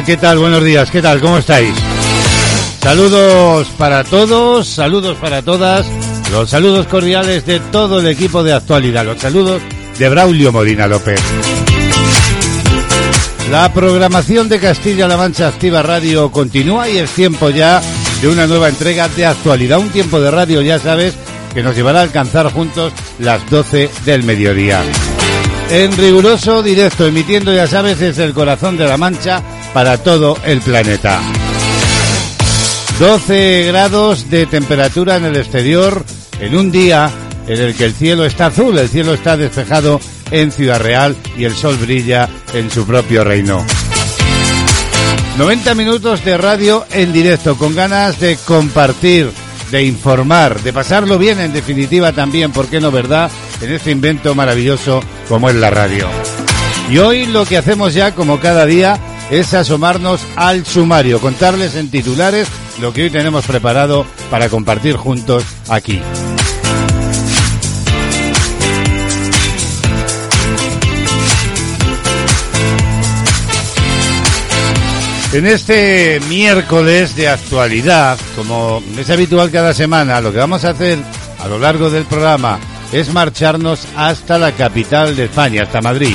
¿qué tal? Buenos días, ¿qué tal? ¿Cómo estáis? Saludos para todos, saludos para todas, los saludos cordiales de todo el equipo de actualidad, los saludos de Braulio Molina López. La programación de Castilla-La Mancha Activa Radio continúa y es tiempo ya de una nueva entrega de actualidad, un tiempo de radio, ya sabes, que nos llevará a alcanzar juntos las 12 del mediodía. En riguroso directo, emitiendo, ya sabes, desde el corazón de la Mancha para todo el planeta. 12 grados de temperatura en el exterior en un día en el que el cielo está azul, el cielo está despejado en Ciudad Real y el sol brilla en su propio reino. 90 minutos de radio en directo con ganas de compartir, de informar, de pasarlo bien en definitiva también, ¿por qué no verdad? En este invento maravilloso como es la radio. Y hoy lo que hacemos ya como cada día es asomarnos al sumario, contarles en titulares lo que hoy tenemos preparado para compartir juntos aquí. En este miércoles de actualidad, como es habitual cada semana, lo que vamos a hacer a lo largo del programa es marcharnos hasta la capital de España, hasta Madrid.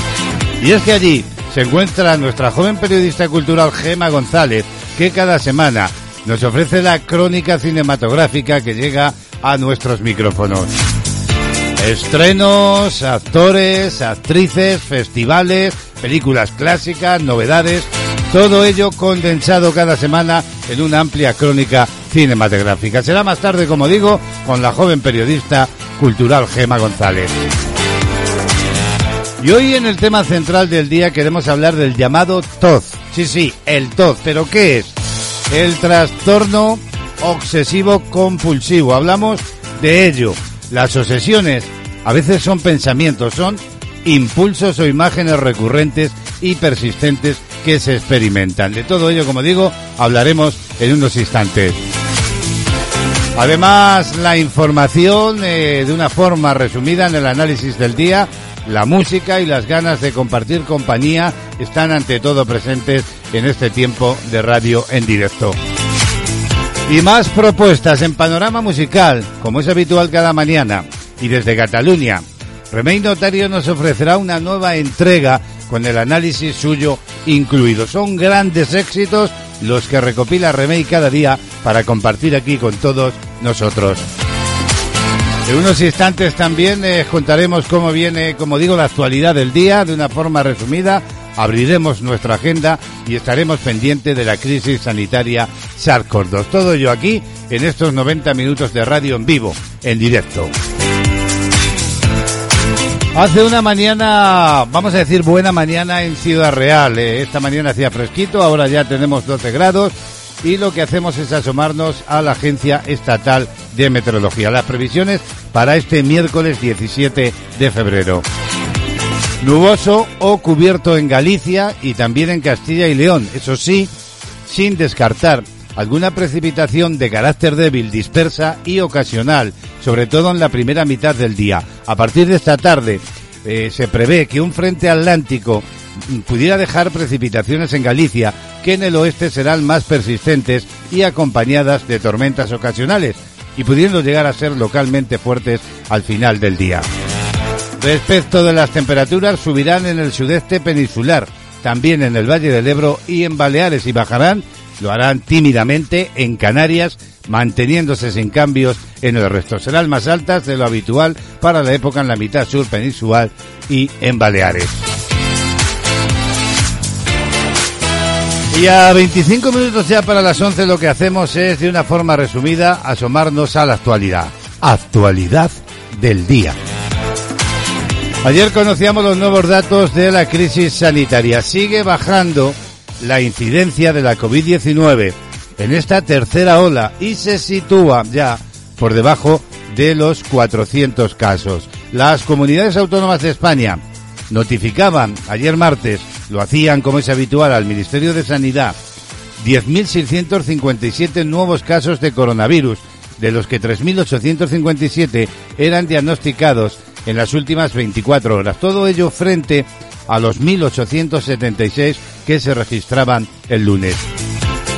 Y es que allí se encuentra nuestra joven periodista cultural Gema González, que cada semana nos ofrece la crónica cinematográfica que llega a nuestros micrófonos. Estrenos, actores, actrices, festivales, películas clásicas, novedades, todo ello condensado cada semana en una amplia crónica cinematográfica. Será más tarde, como digo, con la joven periodista cultural Gema González. Y hoy en el tema central del día queremos hablar del llamado TOZ. Sí, sí, el TOZ. ¿Pero qué es? El trastorno obsesivo compulsivo. Hablamos de ello. Las obsesiones a veces son pensamientos, son impulsos o imágenes recurrentes y persistentes que se experimentan. De todo ello, como digo, hablaremos en unos instantes. Además, la información eh, de una forma resumida en el análisis del día, la música y las ganas de compartir compañía están ante todo presentes en este tiempo de radio en directo. Y más propuestas en panorama musical, como es habitual cada mañana. Y desde Cataluña, Remey Notario nos ofrecerá una nueva entrega con el análisis suyo incluido. Son grandes éxitos los que recopila Remey cada día para compartir aquí con todos nosotros. En unos instantes también eh, contaremos cómo viene, como digo, la actualidad del día de una forma resumida. Abriremos nuestra agenda y estaremos pendientes de la crisis sanitaria SARS-CoV-2. Todo ello aquí en estos 90 minutos de radio en vivo, en directo. Hace una mañana, vamos a decir buena mañana en Ciudad Real. Eh, esta mañana hacía fresquito, ahora ya tenemos 12 grados y lo que hacemos es asomarnos a la Agencia Estatal de Meteorología. Las previsiones para este miércoles 17 de febrero. Nuboso o cubierto en Galicia y también en Castilla y León. Eso sí, sin descartar alguna precipitación de carácter débil, dispersa y ocasional, sobre todo en la primera mitad del día. A partir de esta tarde eh, se prevé que un frente atlántico pudiera dejar precipitaciones en Galicia, que en el oeste serán más persistentes y acompañadas de tormentas ocasionales, y pudiendo llegar a ser localmente fuertes al final del día. Respecto de las temperaturas, subirán en el sudeste peninsular, también en el Valle del Ebro y en Baleares y bajarán lo harán tímidamente en Canarias, manteniéndose sin cambios en el resto. Serán más altas de lo habitual para la época en la mitad sur peninsular y en Baleares. Y a 25 minutos ya para las 11 lo que hacemos es, de una forma resumida, asomarnos a la actualidad. Actualidad del día. Ayer conocíamos los nuevos datos de la crisis sanitaria. Sigue bajando la incidencia de la COVID-19 en esta tercera ola y se sitúa ya por debajo de los 400 casos. Las comunidades autónomas de España notificaban ayer martes, lo hacían como es habitual al Ministerio de Sanidad, 10.657 nuevos casos de coronavirus, de los que 3.857 eran diagnosticados en las últimas 24 horas. Todo ello frente a los 1.876 que se registraban el lunes.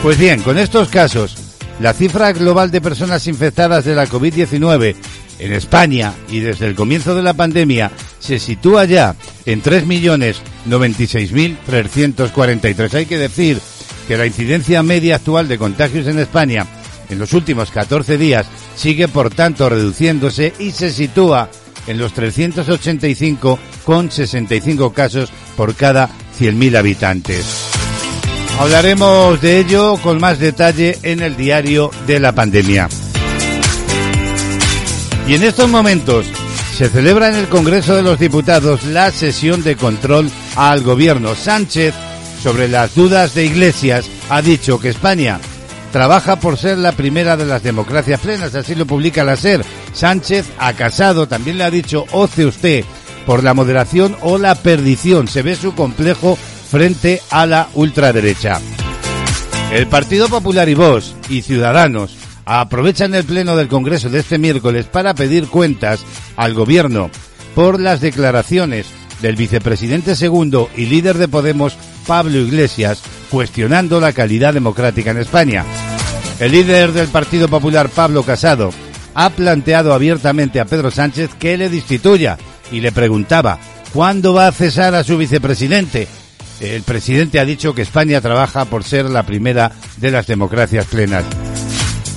Pues bien, con estos casos, la cifra global de personas infectadas de la COVID-19 en España y desde el comienzo de la pandemia se sitúa ya en 3.096.343. Hay que decir que la incidencia media actual de contagios en España en los últimos 14 días sigue por tanto reduciéndose y se sitúa en los 385 con 65 casos por cada 100.000 habitantes. Hablaremos de ello con más detalle en el diario de la pandemia. Y en estos momentos se celebra en el Congreso de los Diputados la sesión de control al gobierno. Sánchez, sobre las dudas de Iglesias, ha dicho que España trabaja por ser la primera de las democracias plenas, así lo publica la SER. Sánchez ha Casado también le ha dicho, oce usted por la moderación o la perdición. Se ve su complejo frente a la ultraderecha. El Partido Popular y Vox y Ciudadanos aprovechan el pleno del Congreso de este miércoles para pedir cuentas al gobierno por las declaraciones del vicepresidente segundo y líder de Podemos, Pablo Iglesias, cuestionando la calidad democrática en España. El líder del Partido Popular, Pablo Casado, ha planteado abiertamente a Pedro Sánchez que le destituya y le preguntaba ¿cuándo va a cesar a su vicepresidente? El presidente ha dicho que España trabaja por ser la primera de las democracias plenas.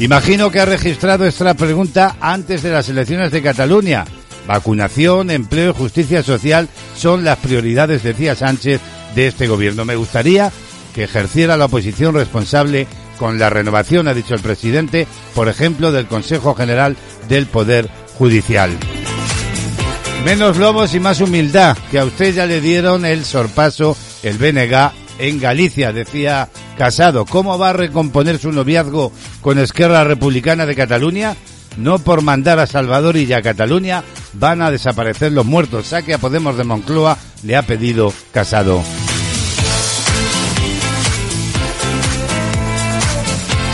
Imagino que ha registrado esta pregunta antes de las elecciones de Cataluña. Vacunación, empleo y justicia social son las prioridades, decía Sánchez, de este gobierno. Me gustaría que ejerciera la oposición responsable con la renovación, ha dicho el presidente, por ejemplo, del Consejo General del Poder Judicial. Menos lobos y más humildad, que a usted ya le dieron el sorpaso, el BNG en Galicia, decía Casado. ¿Cómo va a recomponer su noviazgo con Esquerra Republicana de Cataluña? No por mandar a Salvador y a Cataluña van a desaparecer los muertos. Saque a Podemos de Moncloa, le ha pedido Casado.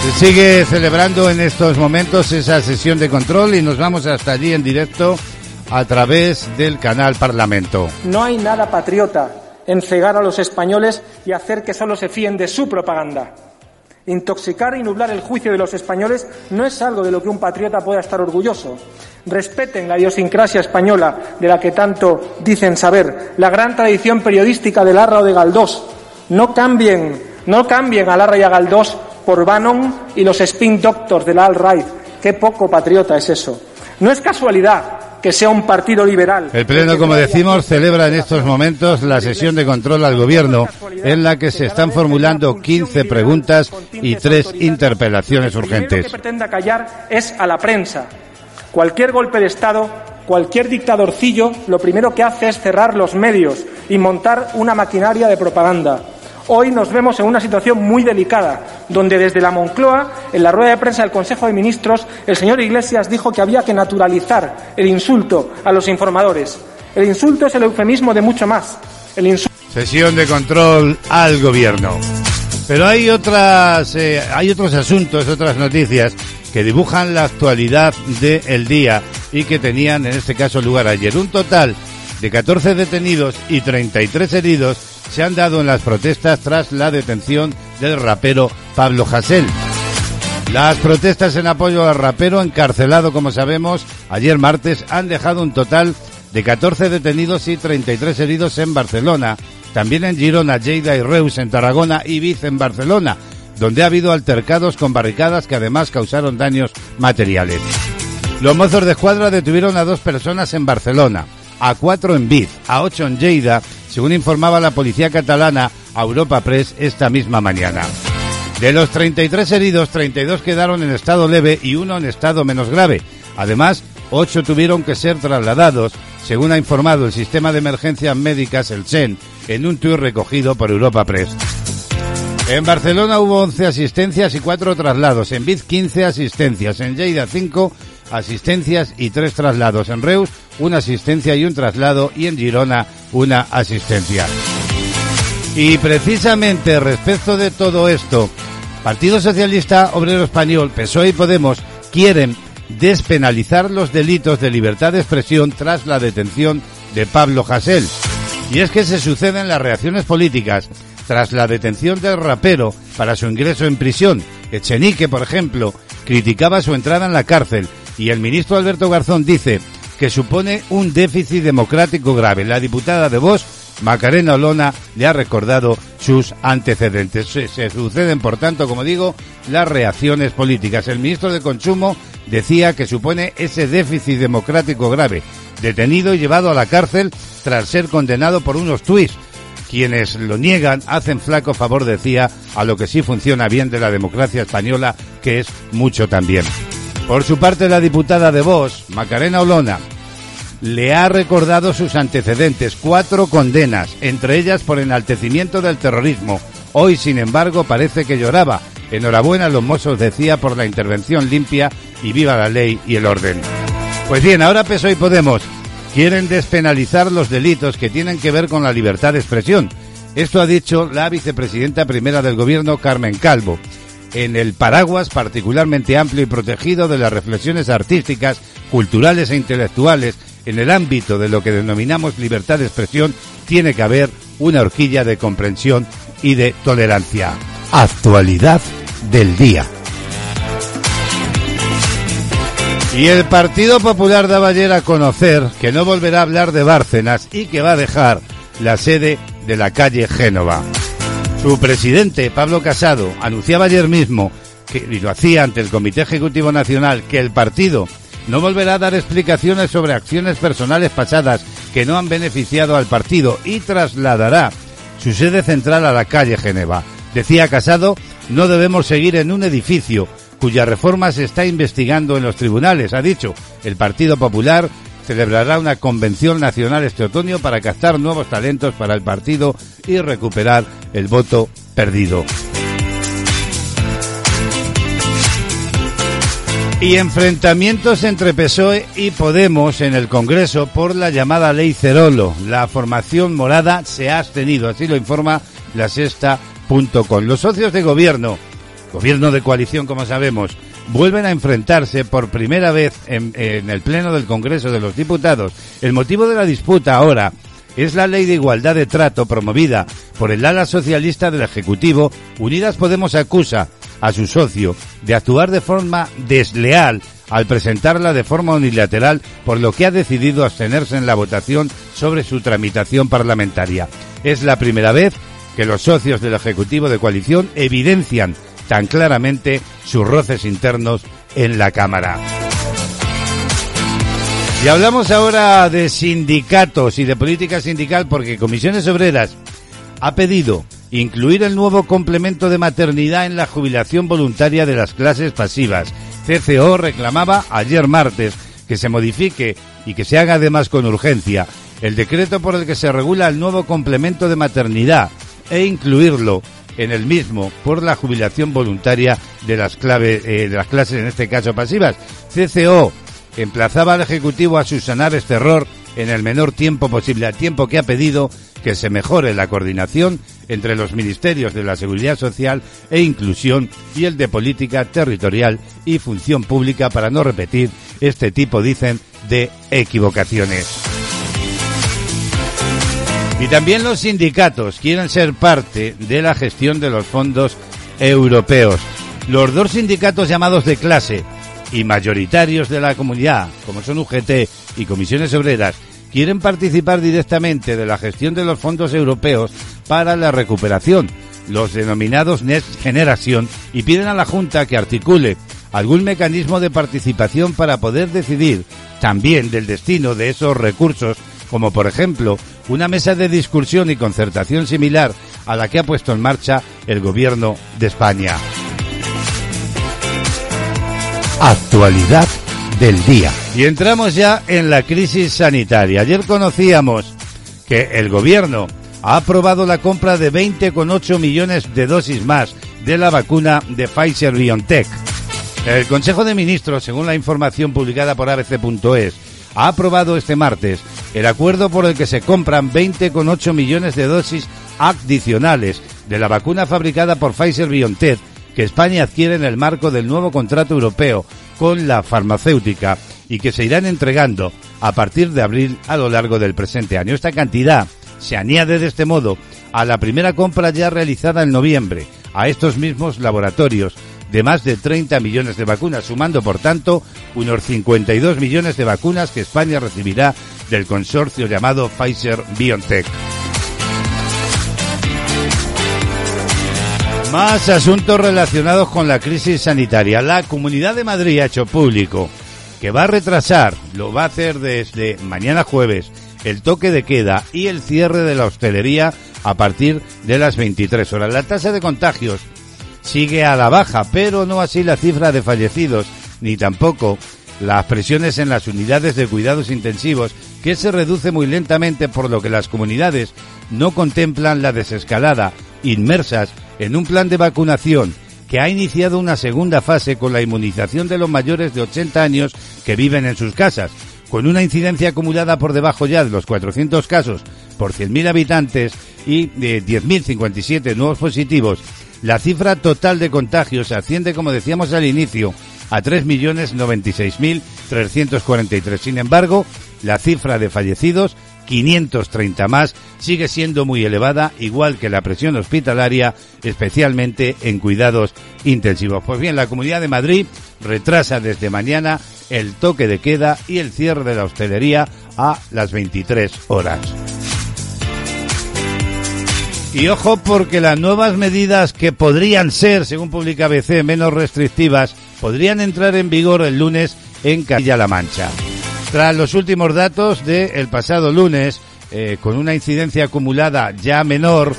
Se sigue celebrando en estos momentos esa sesión de control y nos vamos hasta allí en directo a través del canal Parlamento. No hay nada patriota en cegar a los españoles y hacer que solo se fíen de su propaganda. Intoxicar y nublar el juicio de los españoles no es algo de lo que un patriota pueda estar orgulloso. Respeten la idiosincrasia española de la que tanto dicen saber, la gran tradición periodística de Larra o de Galdós. No cambien, no cambien a Larra y a Galdós por Bannon y los spin doctors de la alt-right. Qué poco patriota es eso. No es casualidad que sea un partido liberal. El Pleno, como decimos, celebra en estos momentos la sesión de control al Gobierno, en la que se están formulando 15 preguntas y tres interpelaciones urgentes. Lo que pretenda callar es a la prensa. Cualquier golpe de Estado, cualquier dictadorcillo, lo primero que hace es cerrar los medios y montar una maquinaria de propaganda. Hoy nos vemos en una situación muy delicada, donde desde la Moncloa, en la rueda de prensa del Consejo de Ministros, el señor Iglesias dijo que había que naturalizar el insulto a los informadores. El insulto es el eufemismo de mucho más. El Sesión de control al gobierno. Pero hay otras, eh, hay otros asuntos, otras noticias que dibujan la actualidad del día y que tenían en este caso lugar ayer. Un total de 14 detenidos y 33 heridos se han dado en las protestas tras la detención del rapero Pablo Hasél. Las protestas en apoyo al rapero encarcelado, como sabemos, ayer martes han dejado un total de 14 detenidos y 33 heridos en Barcelona, también en Girona, Lleida y Reus en Tarragona y Viz en Barcelona, donde ha habido altercados con barricadas que además causaron daños materiales. Los mozos de escuadra detuvieron a dos personas en Barcelona, a cuatro en Viz, a ocho en Lleida según informaba la policía catalana a Europa Press esta misma mañana. De los 33 heridos, 32 quedaron en estado leve y uno en estado menos grave. Además, ocho tuvieron que ser trasladados, según ha informado el sistema de emergencias médicas, el SEN, en un tuit recogido por Europa Press. En Barcelona hubo 11 asistencias y 4 traslados. En Viz 15 asistencias. En Lleida 5 asistencias y 3 traslados. En Reus una asistencia y un traslado. Y en Girona una asistencia. Y precisamente respecto de todo esto, Partido Socialista Obrero Español, PSOE y Podemos quieren despenalizar los delitos de libertad de expresión tras la detención de Pablo Hasél. Y es que se suceden las reacciones políticas tras la detención del rapero para su ingreso en prisión. Echenique, por ejemplo, criticaba su entrada en la cárcel y el ministro Alberto Garzón dice que supone un déficit democrático grave. La diputada de Vox, Macarena Olona, le ha recordado sus antecedentes. Se, suceden, por tanto, como digo, las reacciones políticas. El ministro de Consumo decía que supone ese déficit democrático grave, detenido y llevado a la cárcel tras ser condenado por unos tuits. Quienes lo niegan hacen flaco favor, decía, a lo que sí funciona bien de la democracia española, que es mucho también. Por su parte, la diputada de Vox, Macarena Olona, le ha recordado sus antecedentes, cuatro condenas, entre ellas por enaltecimiento del terrorismo. Hoy, sin embargo, parece que lloraba. Enhorabuena los mozos, decía, por la intervención limpia y viva la ley y el orden. Pues bien, ahora PSOE y Podemos quieren despenalizar los delitos que tienen que ver con la libertad de expresión. Esto ha dicho la vicepresidenta primera del gobierno, Carmen Calvo, en el paraguas particularmente amplio y protegido de las reflexiones artísticas, culturales e intelectuales en el ámbito de lo que denominamos libertad de expresión, tiene que haber una horquilla de comprensión y de tolerancia. Actualidad del día. Y el Partido Popular daba ayer a conocer que no volverá a hablar de Bárcenas y que va a dejar la sede de la calle Génova. Su presidente, Pablo Casado, anunciaba ayer mismo, y lo hacía ante el Comité Ejecutivo Nacional, que el partido no volverá a dar explicaciones sobre acciones personales pasadas que no han beneficiado al partido y trasladará su sede central a la calle Geneva. Decía Casado, no debemos seguir en un edificio cuya reforma se está investigando en los tribunales. Ha dicho, el Partido Popular celebrará una convención nacional este otoño para captar nuevos talentos para el partido y recuperar el voto perdido. Y enfrentamientos entre PSOE y Podemos en el Congreso por la llamada Ley Cerolo. La formación morada se ha abstenido, así lo informa la sexta.com. Los socios de gobierno gobierno de coalición, como sabemos, vuelven a enfrentarse por primera vez en, el Pleno del Congreso de los Diputados. El motivo de la disputa ahora es la ley de igualdad de trato promovida por el ala socialista del Ejecutivo. Unidas Podemos acusa a su socio de actuar de forma desleal al presentarla de forma unilateral, por lo que ha decidido abstenerse en la votación sobre su tramitación parlamentaria. Es la primera vez que los socios del Ejecutivo de coalición evidencian tan claramente sus roces internos en la Cámara. Y hablamos ahora de sindicatos y de política sindical porque Comisiones Obreras ha pedido incluir el nuevo complemento de maternidad en la jubilación voluntaria de las clases pasivas. CCO reclamaba ayer martes que se modifique y que se haga además con urgencia el decreto por el que se regula el nuevo complemento de maternidad e incluirlo en el mismo por la jubilación voluntaria de las eh, de las clases, en este caso pasivas. CCO emplazaba al Ejecutivo a subsanar este error en el menor tiempo posible, al tiempo que ha pedido que se mejore la coordinación entre los ministerios de la Seguridad Social e Inclusión y el de Política Territorial y Función Pública para no repetir este tipo, dicen, de equivocaciones. Y también los sindicatos quieren ser parte de la gestión de los fondos europeos. Los dos sindicatos llamados de clase y mayoritarios de la comunidad, como son UGT y Comisiones Obreras, quieren participar directamente de la gestión de los fondos europeos para la recuperación, los denominados Next Generation, y piden a la Junta que articule algún mecanismo de participación para poder decidir también del destino de esos recursos, como por ejemplo una mesa de discusión y concertación similar a la que ha puesto en marcha el gobierno de España. Actualidad del día. Y entramos ya en la crisis sanitaria. Ayer conocíamos que el gobierno ha aprobado la compra de 20,8 millones de dosis más de la vacuna de Pfizer BioNTech. El Consejo de Ministros, según la información publicada por abc.es, ha aprobado este martes el acuerdo por el que se compran 20,8 millones de dosis adicionales de la vacuna fabricada por Pfizer BioNTech que España adquiere en el marco del nuevo contrato europeo con la farmacéutica y que se irán entregando a partir de abril a lo largo del presente año. Esta cantidad se añade de este modo a la primera compra ya realizada en noviembre a estos mismos laboratorios de más de 30 millones de vacunas, sumando por tanto unos 52 millones de vacunas que España recibirá del consorcio llamado Pfizer BioNTech. Más asuntos relacionados con la crisis sanitaria. La Comunidad de Madrid ha hecho público que va a retrasar, lo va a hacer desde mañana jueves, el toque de queda y el cierre de la hostelería a partir de las 23 horas. La tasa de contagios sigue a la baja, pero no así la cifra de fallecidos, ni tampoco las presiones en las unidades de cuidados intensivos, que se reduce muy lentamente por lo que las comunidades no contemplan la desescalada, inmersas en un plan de vacunación que ha iniciado una segunda fase con la inmunización de los mayores de 80 años que viven en sus casas, con una incidencia acumulada por debajo ya de los 400 casos por 100.000 habitantes y de 10.057 nuevos positivos, la cifra total de contagios asciende, como decíamos al inicio, a 3.096.343. Sin embargo, la cifra de fallecidos 530 más, sigue siendo muy elevada, igual que la presión hospitalaria, especialmente en cuidados intensivos. Pues bien, la Comunidad de Madrid retrasa desde mañana el toque de queda y el cierre de la hostelería a las 23 horas. Y ojo porque las nuevas medidas que podrían ser, según publica ABC, menos restrictivas, podrían entrar en vigor el lunes en Castilla-La Mancha. Tras los últimos datos del pasado lunes, eh, con una incidencia acumulada ya menor,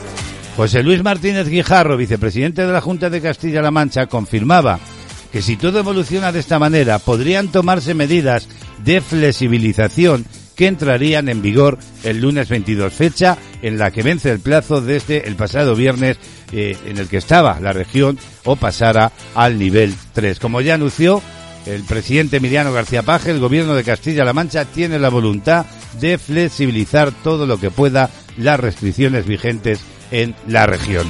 José Luis Martínez Guijarro, vicepresidente de la Junta de Castilla-La Mancha, confirmaba que si todo evoluciona de esta manera, podrían tomarse medidas de flexibilización que entrarían en vigor el lunes 22, fecha en la que vence el plazo desde el pasado viernes eh, en el que estaba la región o pasara al nivel 3. Como ya anunció el presidente Emiliano García Paje, el gobierno de Castilla-La Mancha tiene la voluntad de flexibilizar todo lo que pueda las restricciones vigentes en la región.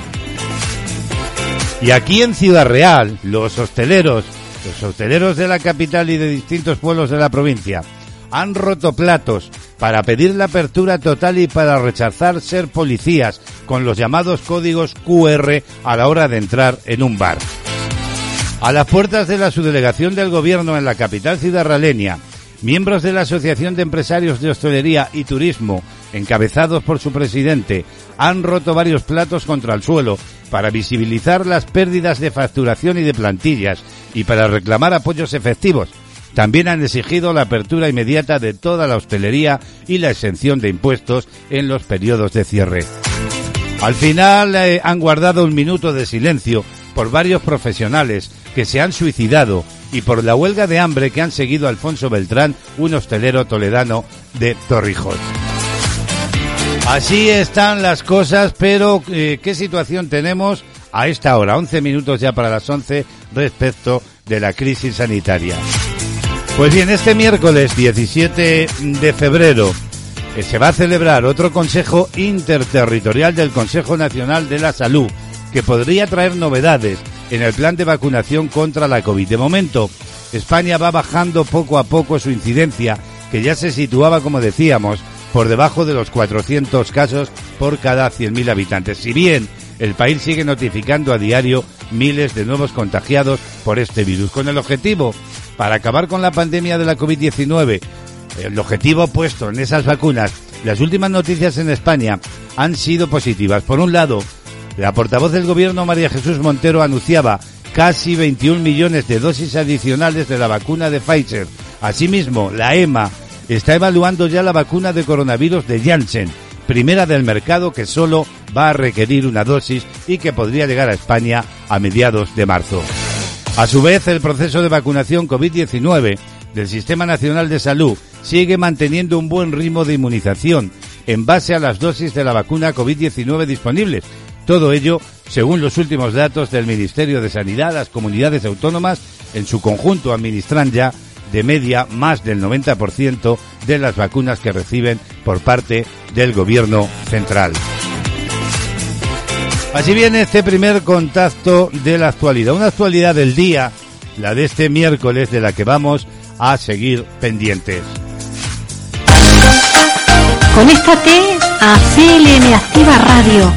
Y aquí en Ciudad Real, los hosteleros, los hosteleros de la capital y de distintos pueblos de la provincia, han roto platos para pedir la apertura total y para rechazar ser policías con los llamados códigos QR a la hora de entrar en un bar. A las puertas de la subdelegación del gobierno en la capital ciudadraleña, miembros de la Asociación de Empresarios de Hostelería y Turismo, encabezados por su presidente, han roto varios platos contra el suelo para visibilizar las pérdidas de facturación y de plantillas y para reclamar apoyos efectivos también han exigido la apertura inmediata de toda la hostelería y la exención de impuestos en los periodos de cierre. Al final eh, han guardado un minuto de silencio por varios profesionales que se han suicidado y por la huelga de hambre que han seguido Alfonso Beltrán, un hostelero toledano de Torrijos. Así están las cosas, pero eh, ¿qué situación tenemos a esta hora? 11 minutos ya para las 11 respecto de la crisis sanitaria. Pues bien, este miércoles 17 de febrero eh, se va a celebrar otro Consejo Interterritorial del Consejo Nacional de la Salud, que podría traer novedades en el plan de vacunación contra la COVID. De momento, España va bajando poco a poco su incidencia, que ya se situaba, como decíamos, por debajo de los 400 casos por cada 100.000 habitantes. Si bien el país sigue notificando a diario miles de nuevos contagiados por este virus, con el objetivo para acabar con la pandemia de la COVID-19, el objetivo puesto en esas vacunas, las últimas noticias en España han sido positivas. Por un lado, la portavoz del gobierno María Jesús Montero anunciaba casi 21 millones de dosis adicionales de la vacuna de Pfizer. Asimismo, la EMA está evaluando ya la vacuna de coronavirus de Janssen, primera del mercado que solo va a requerir una dosis y que podría llegar a España a mediados de marzo. A su vez, el proceso de vacunación COVID-19 del Sistema Nacional de Salud sigue manteniendo un buen ritmo de inmunización en base a las dosis de la vacuna COVID-19 disponibles. Todo ello, según los últimos datos del Ministerio de Sanidad, las comunidades autónomas en su conjunto administran ya de media más del 90% de las vacunas que reciben por parte del gobierno central. Así viene este primer contacto de la actualidad, una actualidad del día, la de este miércoles, de la que vamos a seguir pendientes. Conéctate a CLM Activa Radio,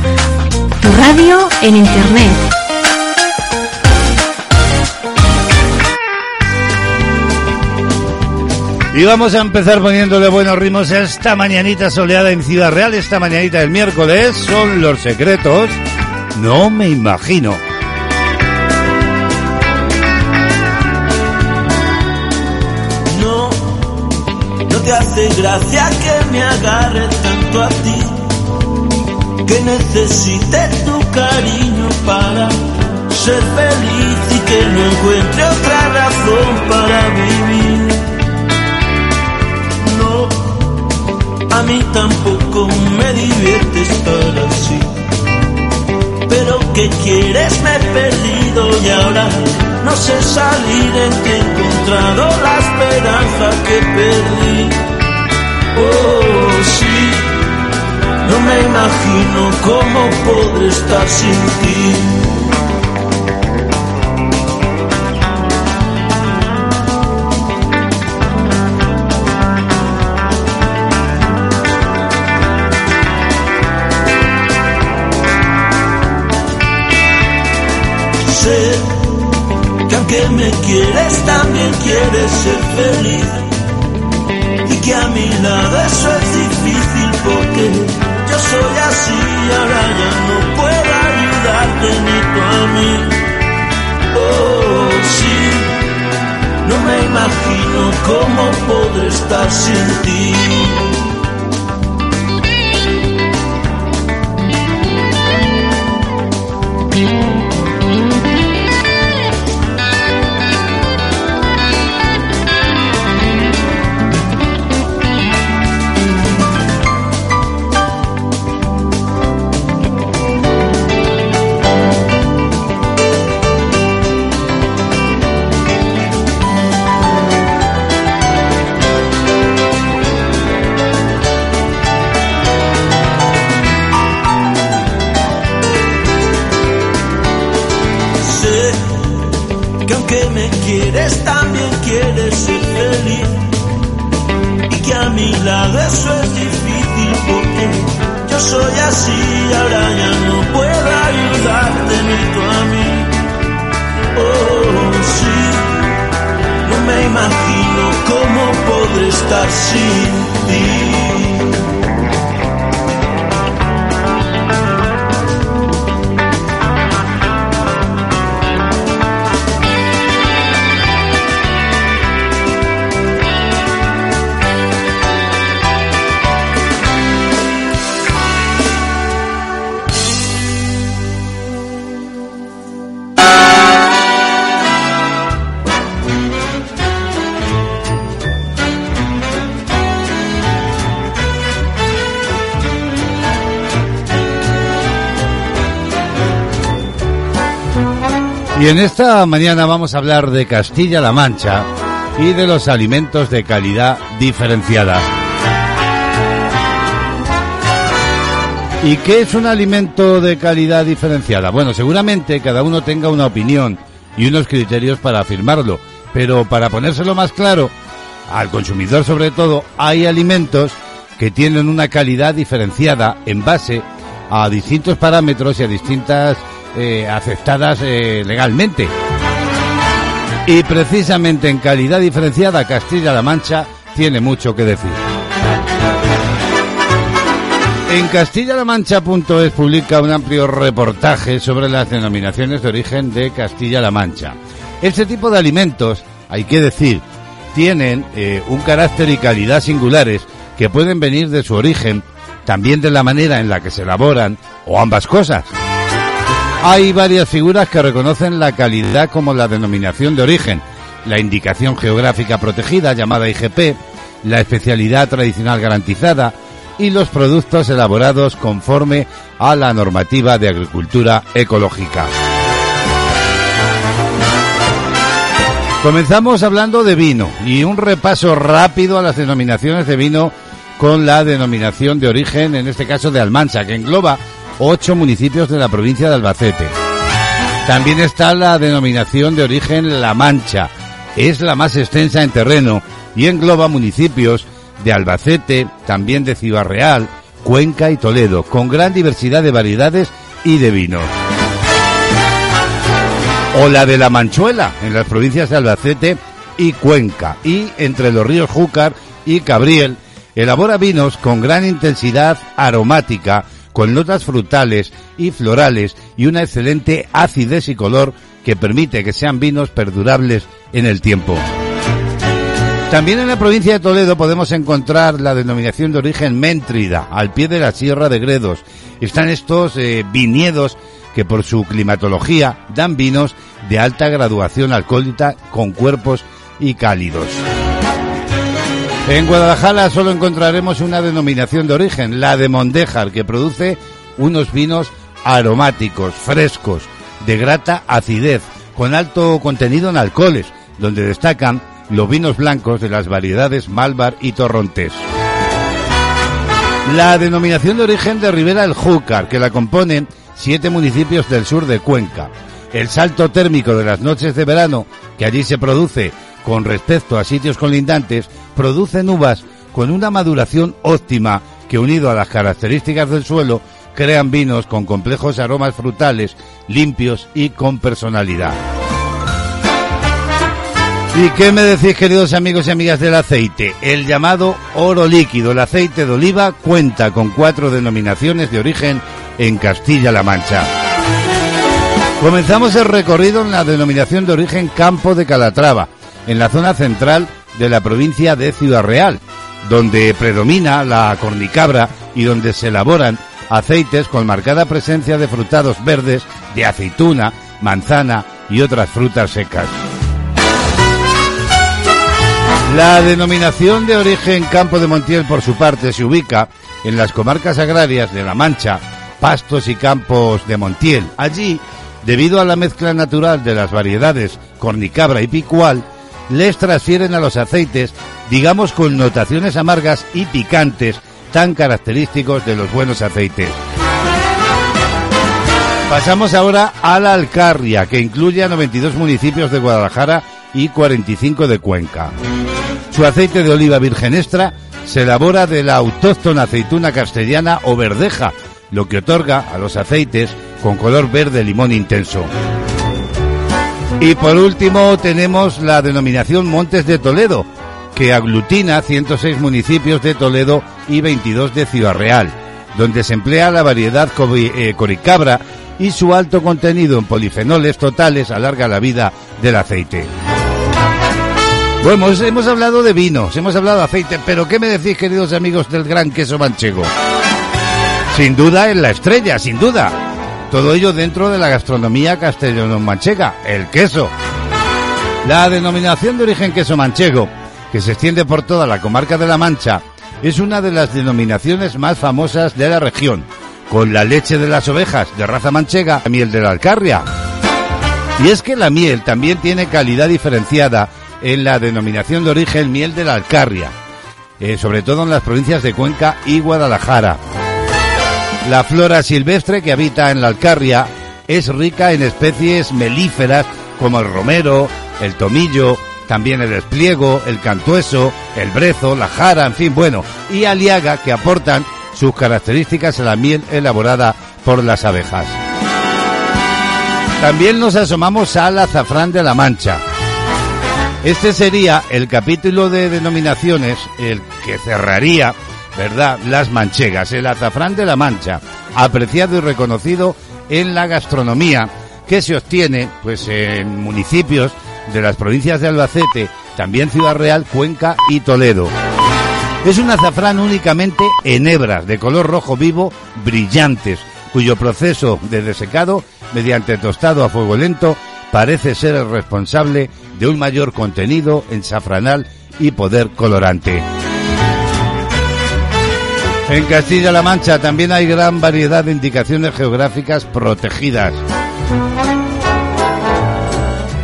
tu radio en Internet. Y vamos a empezar poniéndole buenos ritmos a esta mañanita soleada en Ciudad Real, esta mañanita del miércoles, son los secretos, no me imagino. No, no te hace gracia que me agarre tanto a ti, que necesite tu cariño para ser feliz y que no encuentre otra razón para vivir. A mí tampoco me divierte estar así. ¿Qué quieres? Me he perdido y ahora no sé salir en que he encontrado la esperanza que perdí. Oh, sí, no me imagino cómo podré estar sin ti. Que me quieres también quieres ser feliz y que a mi lado eso es difícil porque yo soy así y ahora ya no puedo ayudarte ni tú a mí. Oh, sí, no me imagino cómo podré estar sin ti. En esta mañana vamos a hablar de Castilla-La Mancha y de los alimentos de calidad diferenciada. ¿Y qué es un alimento de calidad diferenciada? Bueno, seguramente cada uno tenga una opinión y unos criterios para afirmarlo, pero para ponérselo más claro, al consumidor sobre todo, hay alimentos que tienen una calidad diferenciada en base a distintos parámetros y a distintas eh, aceptadas eh, legalmente. Y precisamente en calidad diferenciada Castilla-La Mancha tiene mucho que decir. En Castilla-La Mancha.es publica un amplio reportaje sobre las denominaciones de origen de Castilla-La Mancha. Este tipo de alimentos, hay que decir, tienen eh, un carácter y calidad singulares que pueden venir de su origen, también de la manera en la que se elaboran, o ambas cosas. Hay varias figuras que reconocen la calidad como la denominación de origen, la indicación geográfica protegida llamada IGP, la especialidad tradicional garantizada y los productos elaborados conforme a la normativa de agricultura ecológica. Comenzamos hablando de vino y un repaso rápido a las denominaciones de vino con la denominación de origen, en este caso de Almansa, que engloba ocho municipios de la provincia de Albacete. También está la denominación de origen La Mancha. Es la más extensa en terreno y engloba municipios de Albacete, también de Ciudad Real, Cuenca y Toledo, con gran diversidad de variedades y de vinos. O la de la Manchuela, en las provincias de Albacete y Cuenca, y entre los ríos Júcar y Cabriel, elabora vinos con gran intensidad aromática, con notas frutales y florales y una excelente acidez y color que permite que sean vinos perdurables en el tiempo. También en la provincia de Toledo podemos encontrar la denominación de origen Méntrida, al pie de la Sierra de Gredos. Están estos eh, viñedos que por su climatología dan vinos de alta graduación alcohólica con cuerpos y cálidos. En Guadalajara solo encontraremos una denominación de origen, la de Mondéjar, que produce unos vinos aromáticos, frescos, de grata acidez, con alto contenido en alcoholes, donde destacan los vinos blancos de las variedades Malvar y Torrontés. La denominación de origen de Ribera el Júcar, que la componen siete municipios del sur de Cuenca. El salto térmico de las noches de verano que allí se produce con respecto a sitios colindantes, producen uvas con una maduración óptima que unido a las características del suelo crean vinos con complejos aromas frutales, limpios y con personalidad. ¿Y qué me decís, queridos amigos y amigas del aceite? El llamado oro líquido, el aceite de oliva, cuenta con cuatro denominaciones de origen en Castilla-La Mancha. Comenzamos el recorrido en la denominación de origen Campo de Calatrava, en la zona central de la provincia de Ciudad Real, donde predomina la cornicabra y donde se elaboran aceites con marcada presencia de frutados verdes, de aceituna, manzana y otras frutas secas. La denominación de origen Campo de Montiel, por su parte, se ubica en las comarcas agrarias de La Mancha, Pastos y Campos de Montiel. Allí, debido a la mezcla natural de las variedades cornicabra y picual, les transfieren a los aceites, digamos, connotaciones amargas y picantes tan característicos de los buenos aceites. Pasamos ahora a la Alcarria, que incluye a 92 municipios de Guadalajara y 45 de Cuenca. Su aceite de oliva virgen extra se elabora de la autóctona aceituna castellana o verdeja, lo que otorga a los aceites con color verde limón intenso. Y por último tenemos la denominación Montes de Toledo, que aglutina 106 municipios de Toledo y 22 de Ciudad Real, donde se emplea la variedad eh, coricabra y su alto contenido en polifenoles totales alarga la vida del aceite. Bueno, hemos, hablado de vinos, hemos hablado de aceite, pero ¿qué me decís, queridos amigos del gran queso manchego? Sin duda en la estrella, sin duda. Todo ello dentro de la gastronomía castellano-manchega, el queso. La denominación de origen queso manchego, que se extiende por toda la comarca de La Mancha, es una de las denominaciones más famosas de la región, con la leche de las ovejas de raza manchega, la miel de la alcarria. Y es que la miel también tiene calidad diferenciada en la denominación de origen miel de la Alcarria, eh, sobre todo en las provincias de Cuenca y Guadalajara. La flora silvestre que habita en la Alcarria es rica en especies melíferas como el romero, el tomillo, también el despliego, el cantueso, el brezo, la jara, en fin, bueno, y aliaga que aportan sus características a la miel elaborada por las abejas. También nos asomamos al azafrán de la Mancha, este sería el capítulo de denominaciones, el que cerraría, ¿verdad?, las manchegas, el azafrán de la Mancha, apreciado y reconocido en la gastronomía, que se obtiene, pues, en municipios de las provincias de Albacete, también Ciudad Real, Cuenca y Toledo. Es un azafrán únicamente en hebras, de color rojo vivo, brillantes, cuyo proceso de desecado, mediante tostado a fuego lento, parece ser el responsable de un mayor contenido en safranal y poder colorante. En Castilla-La Mancha también hay gran variedad de indicaciones geográficas protegidas.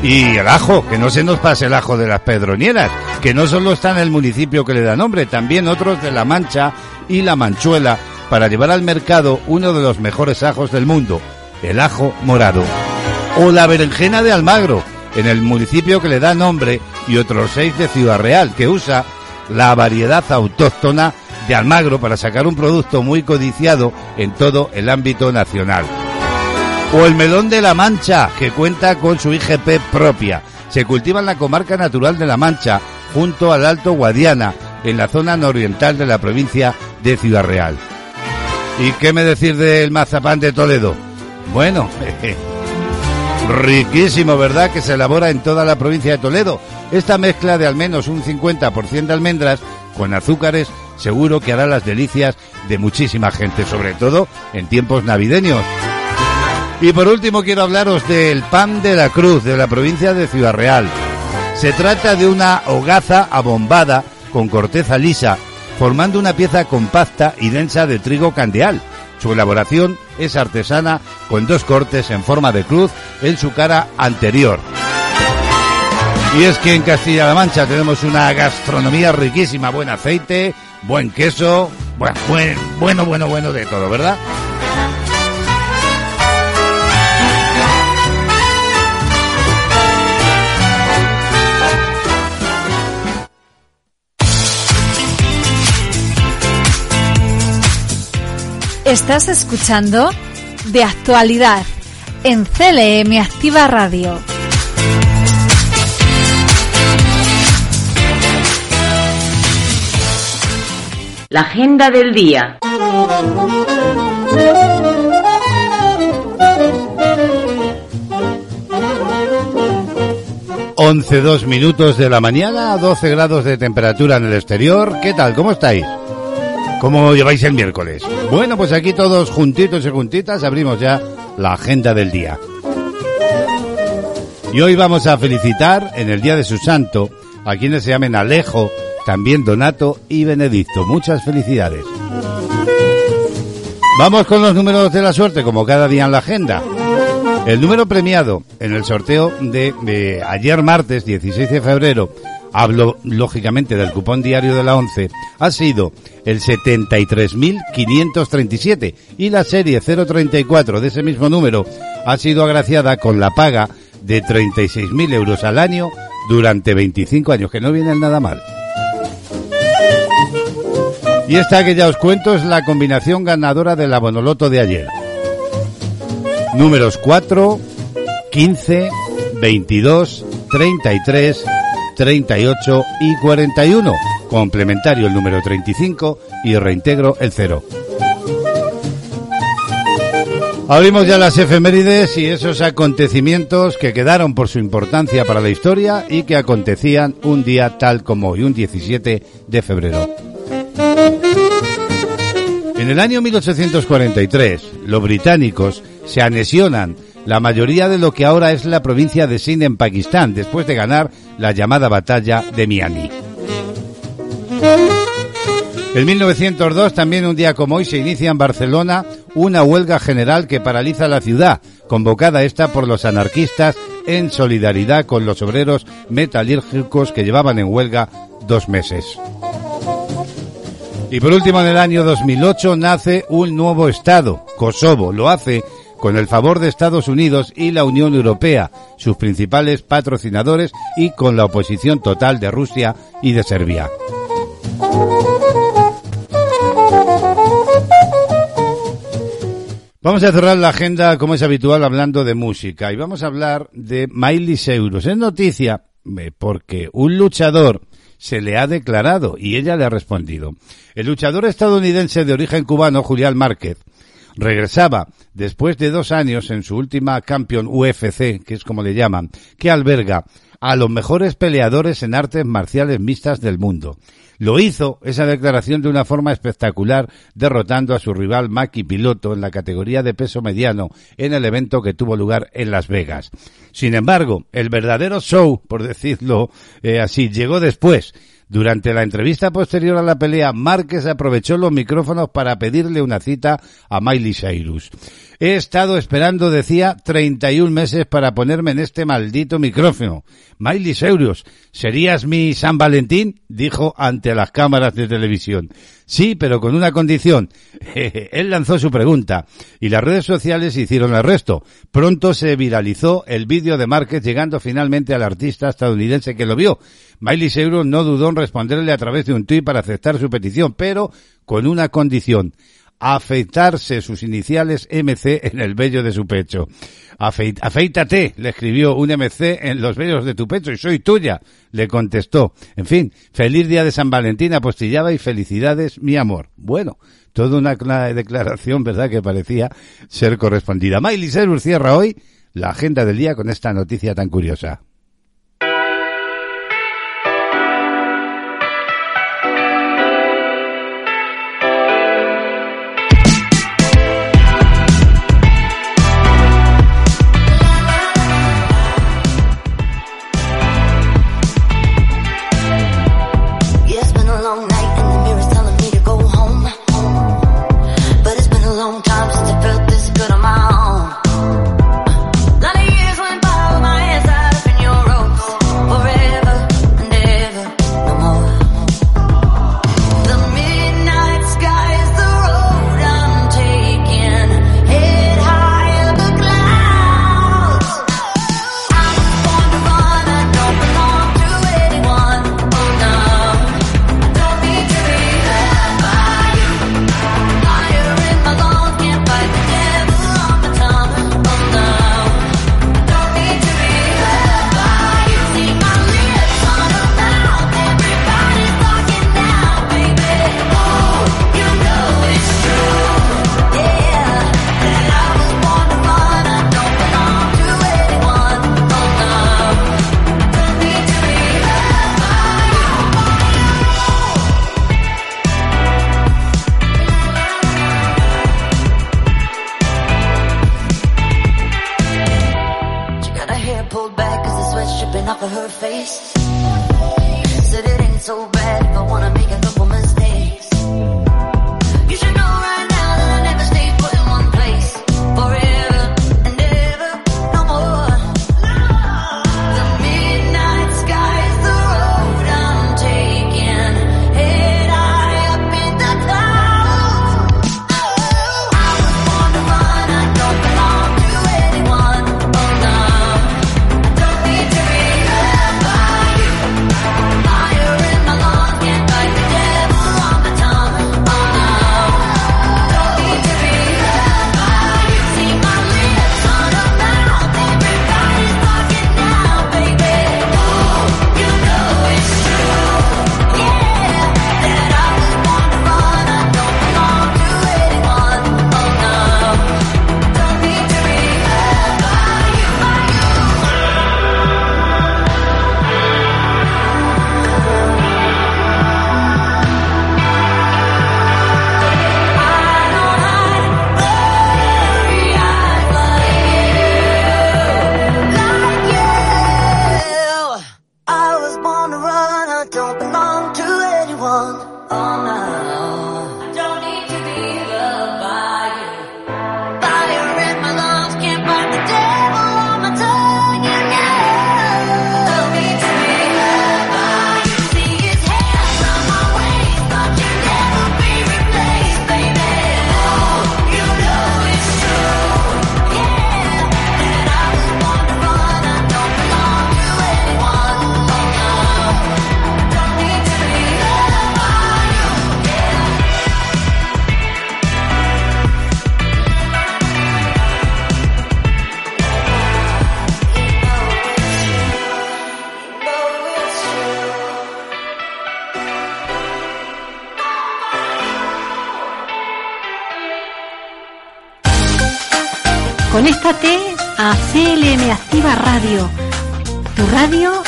Y el ajo, que no se nos pase el ajo de las pedronieras, que no solo está en el municipio que le da nombre, también otros de La Mancha y La Manchuela, para llevar al mercado uno de los mejores ajos del mundo, el ajo morado. O la berenjena de Almagro, en el municipio que le da nombre y otros seis de Ciudad Real, que usa la variedad autóctona de Almagro para sacar un producto muy codiciado en todo el ámbito nacional. O el melón de la Mancha, que cuenta con su IGP propia. Se cultiva en la comarca natural de la Mancha, junto al Alto Guadiana, en la zona nororiental de la provincia de Ciudad Real. ¿Y qué me decir del mazapán de Toledo? Bueno, riquísimo, ¿verdad? Que se elabora en toda la provincia de Toledo. Esta mezcla de al menos un 50% de almendras con azúcares seguro que hará las delicias de muchísima gente, sobre todo en tiempos navideños. Y por último quiero hablaros del pan de la cruz de la provincia de Ciudad Real. Se trata de una hogaza abombada con corteza lisa, formando una pieza compacta y densa de trigo candeal. Su elaboración es artesana con dos cortes en forma de cruz en su cara anterior. Y es que en Castilla-La Mancha tenemos una gastronomía riquísima, buen aceite, buen queso, bueno, bueno, bueno, de todo, ¿verdad? Estás escuchando De Actualidad en CLM Activa Radio. La agenda del día. 11, dos minutos de la mañana, 12 grados de temperatura en el exterior. ¿Qué tal? ¿Cómo estáis? ¿Cómo lleváis el miércoles? Bueno, pues aquí todos juntitos y juntitas abrimos ya la agenda del día. Y hoy vamos a felicitar en el día de su santo a quienes se llamen Alejo, también Donato y Benedicto. Muchas felicidades. Vamos con los números de la suerte, como cada día en la agenda. El número premiado en el sorteo de, ayer martes 16 de febrero, hablo lógicamente del cupón diario de la 11, ha sido el 73.537 y la serie 034 de ese mismo número ha sido agraciada con la paga de 36.000 euros al año durante 25 años, que no viene nada mal. Y esta que ya os cuento es la combinación ganadora de la Bonoloto de ayer. Números 4, 15, 22, 33, 38 y 41. Complementario el número 35 y reintegro el 0. Abrimos ya las efemérides y esos acontecimientos que quedaron por su importancia para la historia y que acontecían un día tal como hoy, un 17 de febrero. En el año 1843, los británicos se anexionan la mayoría de lo que ahora es la provincia de Sindh en Pakistán, después de ganar la llamada batalla de Miami. En 1902, también un día como hoy, se inicia en Barcelona una huelga general que paraliza la ciudad, convocada esta por los anarquistas en solidaridad con los obreros metalúrgicos que llevaban en huelga dos meses. Y por último, en el año 2008 nace un nuevo Estado, Kosovo. Lo hace con el favor de Estados Unidos y la Unión Europea, sus principales patrocinadores, y con la oposición total de Rusia y de Serbia. Vamos a cerrar la agenda, como es habitual, hablando de música y vamos a hablar de Miley Cyrus. Es noticia eh, porque un luchador se le ha declarado y ella le ha respondido. El luchador estadounidense de origen cubano, Julián Márquez, regresaba después de dos años en su última Campeón UFC, que es como le llaman, que alberga a los mejores peleadores en artes marciales mixtas del mundo. Lo hizo esa declaración de una forma espectacular, derrotando a su rival Maki Piloto en la categoría de peso mediano en el evento que tuvo lugar en Las Vegas. Sin embargo, el verdadero show, por decirlo eh, así, llegó después. Durante la entrevista posterior a la pelea, Márquez aprovechó los micrófonos para pedirle una cita a Miley Cyrus. He estado esperando, decía, 31 meses para ponerme en este maldito micrófono. Miley Cyrus, ¿serías mi San Valentín? Dijo ante las cámaras de televisión. Sí, pero con una condición. Él lanzó su pregunta y las redes sociales hicieron el resto. Pronto se viralizó el vídeo de Márquez llegando finalmente al artista estadounidense que lo vio. Miley Cyrus no dudó en responderle a través de un tuit para aceptar su petición, pero con una condición afeitarse sus iniciales MC en el vello de su pecho. Afeit, afeítate, le escribió un MC en los vellos de tu pecho y soy tuya, le contestó. En fin, feliz día de San Valentín, apostillaba y felicidades, mi amor. Bueno, toda una declaración, ¿verdad?, que parecía ser correspondida. Miley Cyrus cierra hoy la agenda del día con esta noticia tan curiosa.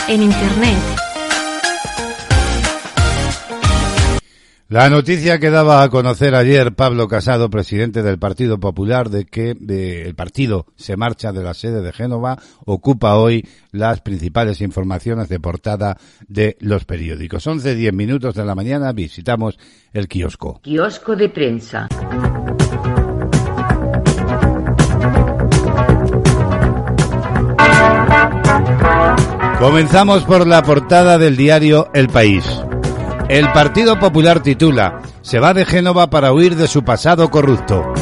En Internet. La noticia que daba a conocer ayer Pablo Casado, presidente del Partido Popular, de que el partido se marcha de la sede de Génova, ocupa hoy las principales informaciones de portada de los periódicos. 11-10 minutos de la mañana visitamos el kiosco. Kiosco de prensa. Comenzamos por la portada del diario El País. El Partido Popular titula, se va de Génova para huir de su pasado corrupto.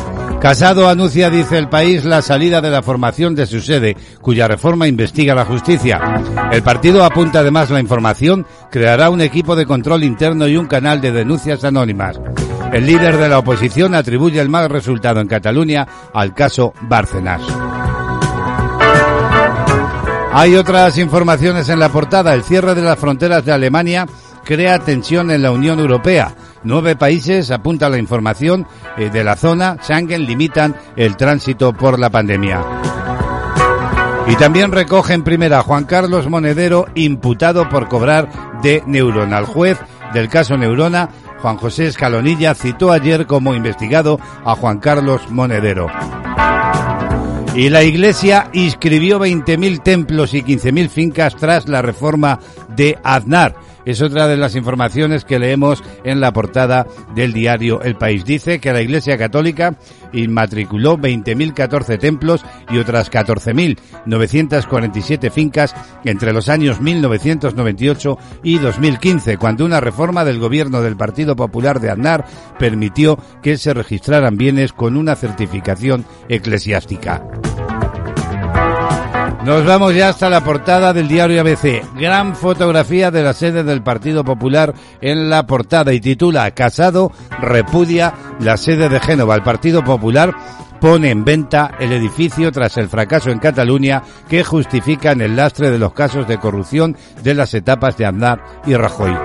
Casado anuncia, dice el país, la salida de la formación de su sede, cuya reforma investiga la justicia. El partido apunta además la información, creará un equipo de control interno y un canal de denuncias anónimas. El líder de la oposición atribuye el mal resultado en Cataluña al caso Bárcenas. Hay otras informaciones en la portada. El cierre de las fronteras de Alemania crea tensión en la Unión Europea. Nueve países, apunta la información, eh, de la zona Schengen limitan el tránsito por la pandemia. Y también recoge en primera Juan Carlos Monedero, imputado por cobrar de Neurona. El juez del caso Neurona, Juan José Escalonilla, citó ayer como investigado a Juan Carlos Monedero. Y la Iglesia inscribió 20.000 templos y 15.000 fincas tras la reforma de Aznar es otra de las informaciones que leemos en la portada del diario El País. Dice que la Iglesia Católica inmatriculó 20.014 templos y otras 14.947 fincas entre los años 1998 y 2015, cuando una reforma del gobierno del Partido Popular de Aznar permitió que se registraran bienes con una certificación eclesiástica. Nos vamos ya hasta la portada del diario ABC. Gran fotografía de la sede del Partido Popular en la portada y titula Casado repudia la sede de Génova. El Partido Popular pone en venta el edificio tras el fracaso en Cataluña que justifican el lastre de los casos de corrupción de las etapas de Aznar y Rajoy.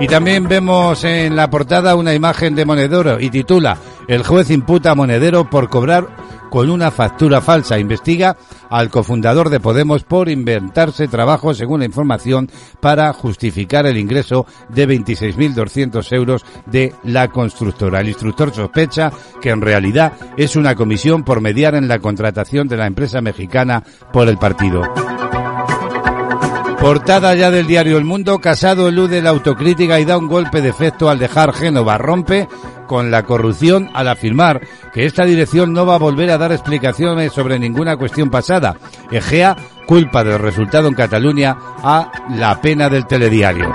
Y también vemos en la portada una imagen de Monedero y titula El juez imputa a Monedero por cobrar con una factura falsa. Investiga al cofundador de Podemos por inventarse trabajo, según la información, para justificar el ingreso de 26.200 euros de la constructora. El instructor sospecha que en realidad es una comisión por mediar en la contratación de la empresa mexicana por el partido. Portada ya del diario El Mundo, Casado elude la autocrítica y da un golpe de efecto al dejar Génova. Rompe con la corrupción al afirmar que esta dirección no va a volver a dar explicaciones sobre ninguna cuestión pasada. Egea culpa del resultado en Cataluña a la pena del telediario.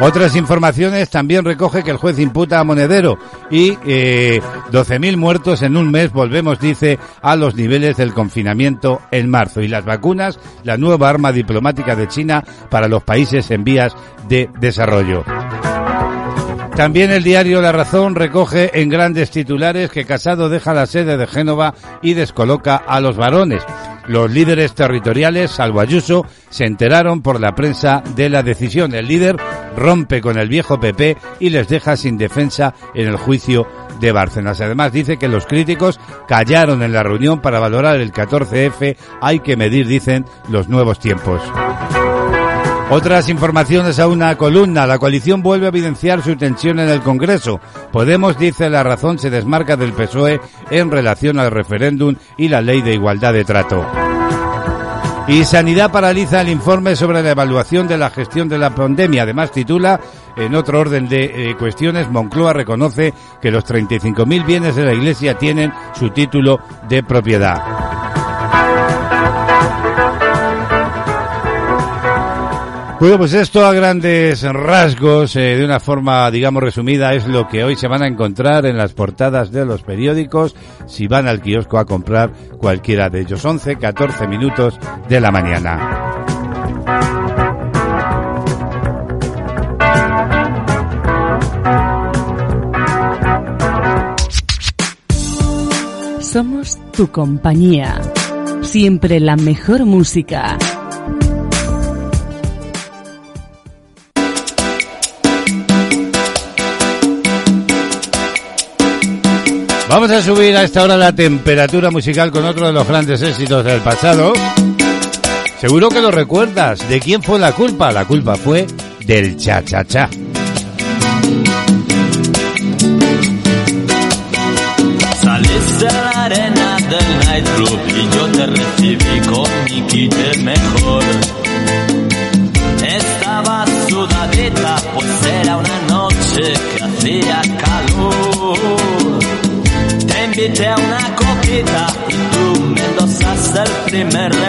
Otras informaciones también recoge que el juez imputa a Monedero y eh, 12.000 muertos en un mes, volvemos, dice, a los niveles del confinamiento en marzo. Y las vacunas, la nueva arma diplomática de China para los países en vías de desarrollo. También el diario La Razón recoge en grandes titulares que Casado deja la sede de Génova y descoloca a los varones. Los líderes territoriales, salvo Ayuso, se enteraron por la prensa de la decisión. El líder rompe con el viejo PP y les deja sin defensa en el juicio de Bárcenas. Además dice que los críticos callaron en la reunión para valorar el 14F. Hay que medir, dicen, los nuevos tiempos. Otras informaciones a una columna. La coalición vuelve a evidenciar su tensión en el Congreso. Podemos, dice la razón, se desmarca del PSOE en relación al referéndum y la ley de igualdad de trato. Y Sanidad paraliza el informe sobre la evaluación de la gestión de la pandemia. Además titula, en otro orden de eh, cuestiones, Moncloa reconoce que los 35.000 bienes de la Iglesia tienen su título de propiedad. Bueno, pues esto a grandes rasgos, eh, de una forma, digamos, resumida, es lo que hoy se van a encontrar en las portadas de los periódicos si van al kiosco a comprar cualquiera de ellos. 11, 14 minutos de la mañana. Somos tu compañía. Siempre la mejor música. Vamos a subir a esta hora la temperatura musical con otro de los grandes éxitos del pasado. Seguro que lo recuerdas. ¿De quién fue la culpa? La culpa fue del cha-cha-cha. La arena del nightclub merda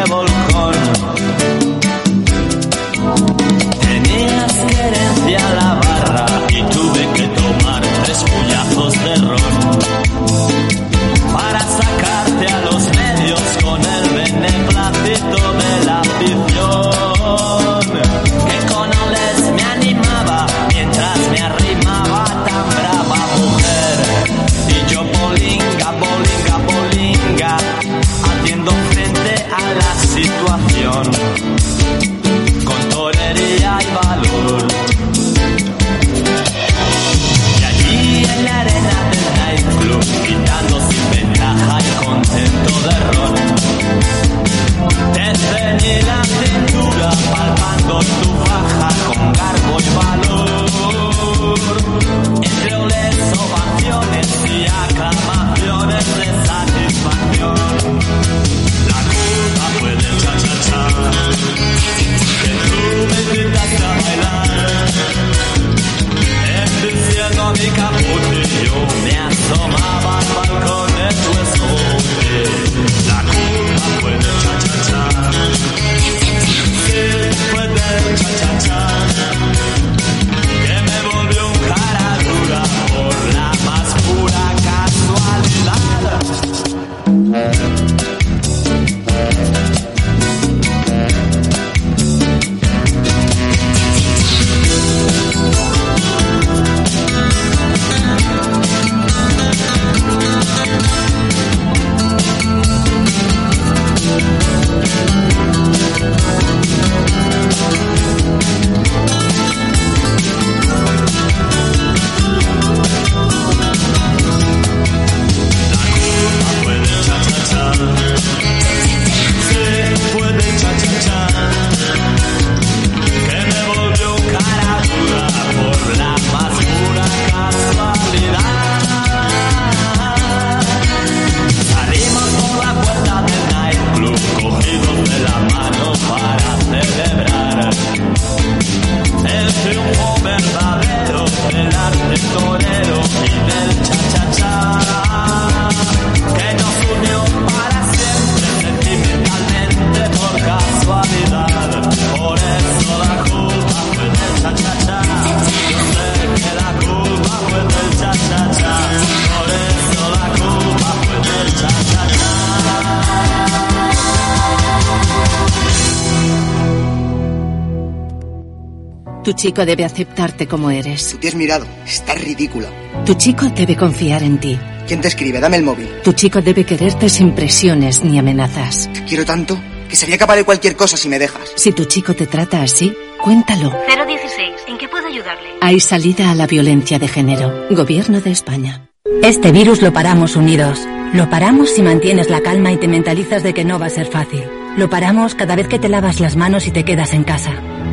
Tu chico debe aceptarte como eres. Tú te has mirado. Estás ridícula. Tu chico debe confiar en ti. ¿Quién te escribe? Dame el móvil. Tu chico debe quererte sin presiones ni amenazas. Te quiero tanto que sería capaz de cualquier cosa si me dejas. Si tu chico te trata así, cuéntalo. 016. ¿En qué puedo ayudarle? Hay salida a la violencia de género. Gobierno de España. Este virus lo paramos unidos. Lo paramos si mantienes la calma y te mentalizas de que no va a ser fácil. Lo paramos cada vez que te lavas las manos y te quedas en casa.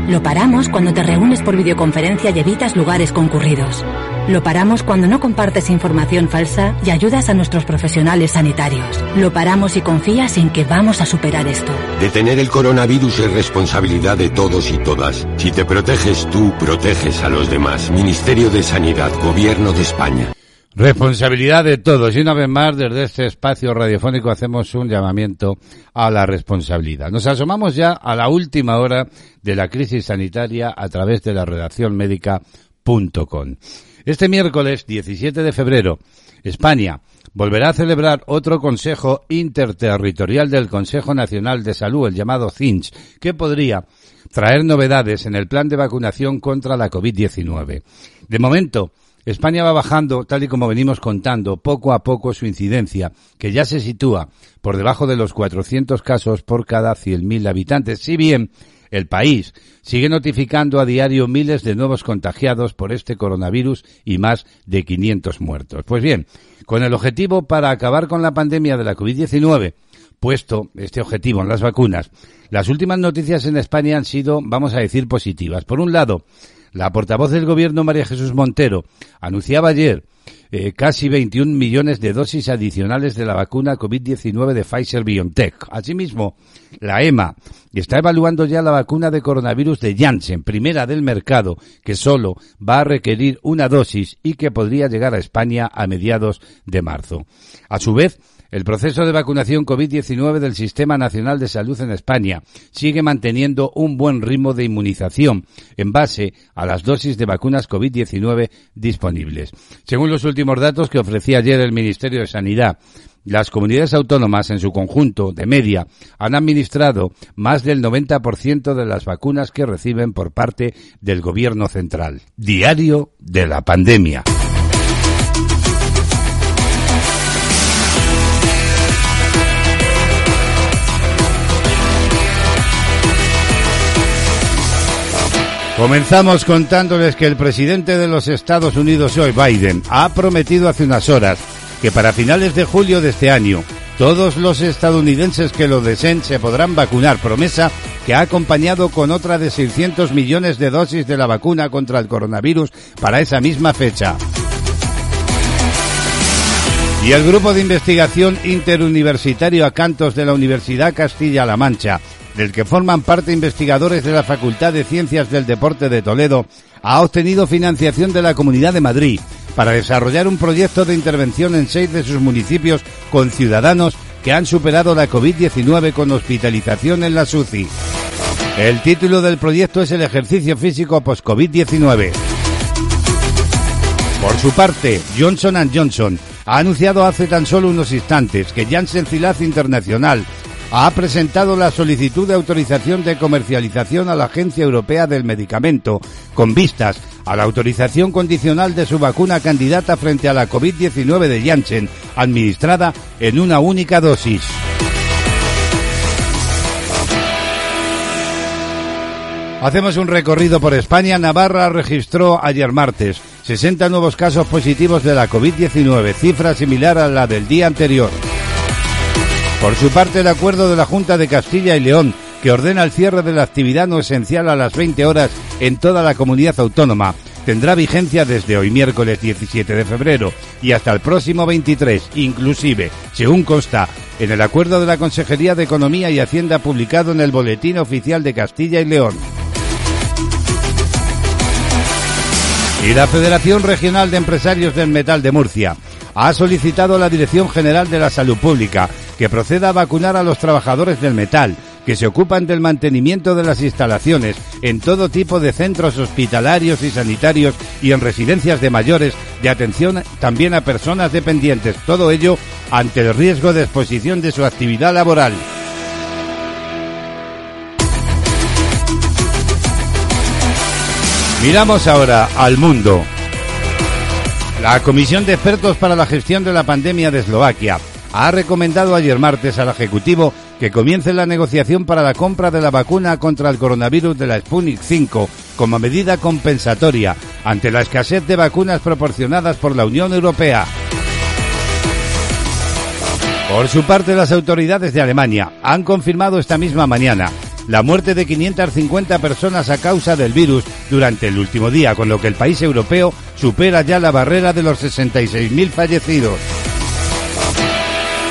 Lo paramos cuando te reúnes por videoconferencia y evitas lugares concurridos. Lo paramos cuando no compartes información falsa y ayudas a nuestros profesionales sanitarios. Lo paramos y confías en que vamos a superar esto. Detener el coronavirus es responsabilidad de todos y todas. Si te proteges tú, proteges a los demás. Ministerio de Sanidad, Gobierno de España. Responsabilidad de todos. Y una vez más, desde este espacio radiofónico hacemos un llamamiento a la responsabilidad. Nos asomamos ya a la última hora de la crisis sanitaria a través de la redacción médica.com. Este miércoles 17 de febrero, España volverá a celebrar otro Consejo Interterritorial del Consejo Nacional de Salud, el llamado CINCH, que podría traer novedades en el plan de vacunación contra la COVID-19. De momento, España va bajando, tal y como venimos contando, poco a poco su incidencia, que ya se sitúa por debajo de los 400 casos por cada 100.000 habitantes. Si bien el país sigue notificando a diario miles de nuevos contagiados por este coronavirus y más de 500 muertos. Pues bien, con el objetivo para acabar con la pandemia de la COVID-19, puesto este objetivo en las vacunas, las últimas noticias en España han sido, vamos a decir, positivas. Por un lado, la portavoz del gobierno, María Jesús Montero, anunciaba ayer eh, casi 21 millones de dosis adicionales de la vacuna COVID-19 de Pfizer BioNTech. Asimismo, la EMA está evaluando ya la vacuna de coronavirus de Janssen, primera del mercado, que solo va a requerir una dosis y que podría llegar a España a mediados de marzo. A su vez, el proceso de vacunación COVID-19 del Sistema Nacional de Salud en España sigue manteniendo un buen ritmo de inmunización en base a las dosis de vacunas COVID-19 disponibles. Según los últimos datos que ofrecía ayer el Ministerio de Sanidad, las comunidades autónomas en su conjunto, de media, han administrado más del 90% de las vacunas que reciben por parte del Gobierno central. Diario de la pandemia. Comenzamos contándoles que el presidente de los Estados Unidos, Joe Biden, ha prometido hace unas horas que para finales de julio de este año todos los estadounidenses que lo deseen se podrán vacunar, promesa que ha acompañado con otra de 600 millones de dosis de la vacuna contra el coronavirus para esa misma fecha. Y el grupo de investigación interuniversitario Acantos de la Universidad Castilla-La Mancha, del que forman parte investigadores de la Facultad de Ciencias del Deporte de Toledo, ha obtenido financiación de la Comunidad de Madrid para desarrollar un proyecto de intervención en seis de sus municipios con ciudadanos que han superado la COVID-19 con hospitalización en la SUCI. El título del proyecto es el ejercicio físico post-COVID-19. Por su parte, Johnson Johnson ha anunciado hace tan solo unos instantes que Janssen Cilaz Internacional ha presentado la solicitud de autorización de comercialización a la Agencia Europea del Medicamento, con vistas a la autorización condicional de su vacuna candidata frente a la COVID-19 de Janssen, administrada en una única dosis. Hacemos un recorrido por España. Navarra registró ayer martes 60 nuevos casos positivos de la COVID-19, cifra similar a la del día anterior. Por su parte, el acuerdo de la Junta de Castilla y León, que ordena el cierre de la actividad no esencial a las 20 horas en toda la comunidad autónoma, tendrá vigencia desde hoy miércoles 17 de febrero y hasta el próximo 23, inclusive, según consta en el acuerdo de la Consejería de Economía y Hacienda publicado en el Boletín Oficial de Castilla y León. Y la Federación Regional de Empresarios del Metal de Murcia ha solicitado a la Dirección General de la Salud Pública que proceda a vacunar a los trabajadores del metal que se ocupan del mantenimiento de las instalaciones en todo tipo de centros hospitalarios y sanitarios y en residencias de mayores de atención también a personas dependientes. Todo ello ante el riesgo de exposición de su actividad laboral. Miramos ahora al mundo. La Comisión de Expertos para la Gestión de la Pandemia de Eslovaquia ha recomendado ayer martes al Ejecutivo que comience la negociación para la compra de la vacuna contra el coronavirus de la Sputnik 5 como medida compensatoria ante la escasez de vacunas proporcionadas por la Unión Europea. Por su parte, las autoridades de Alemania han confirmado esta misma mañana la muerte de 550 personas a causa del virus durante el último día, con lo que el país europeo supera ya la barrera de los 66.000 fallecidos.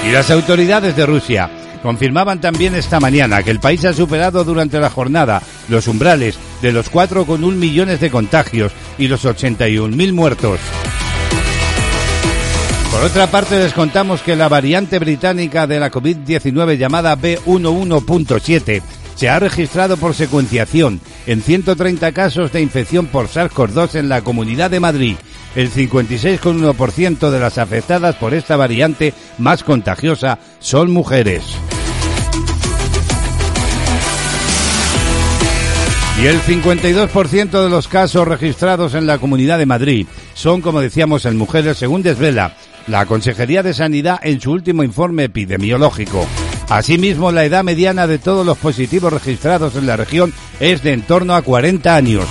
Y las autoridades de Rusia confirmaban también esta mañana que el país ha superado durante la jornada los umbrales de los 4,1 millones de contagios y los 81.000 muertos. Por otra parte, les contamos que la variante británica de la COVID-19 llamada B11.7 se ha registrado por secuenciación en 130 casos de infección por SARS-CoV-2 en la Comunidad de Madrid el 56,1% de las afectadas por esta variante más contagiosa son mujeres. Y el 52% de los casos registrados en la Comunidad de Madrid son, como decíamos, en mujeres, según desvela la Consejería de Sanidad en su último informe epidemiológico. Asimismo, la edad mediana de todos los positivos registrados en la región es de en torno a 40 años.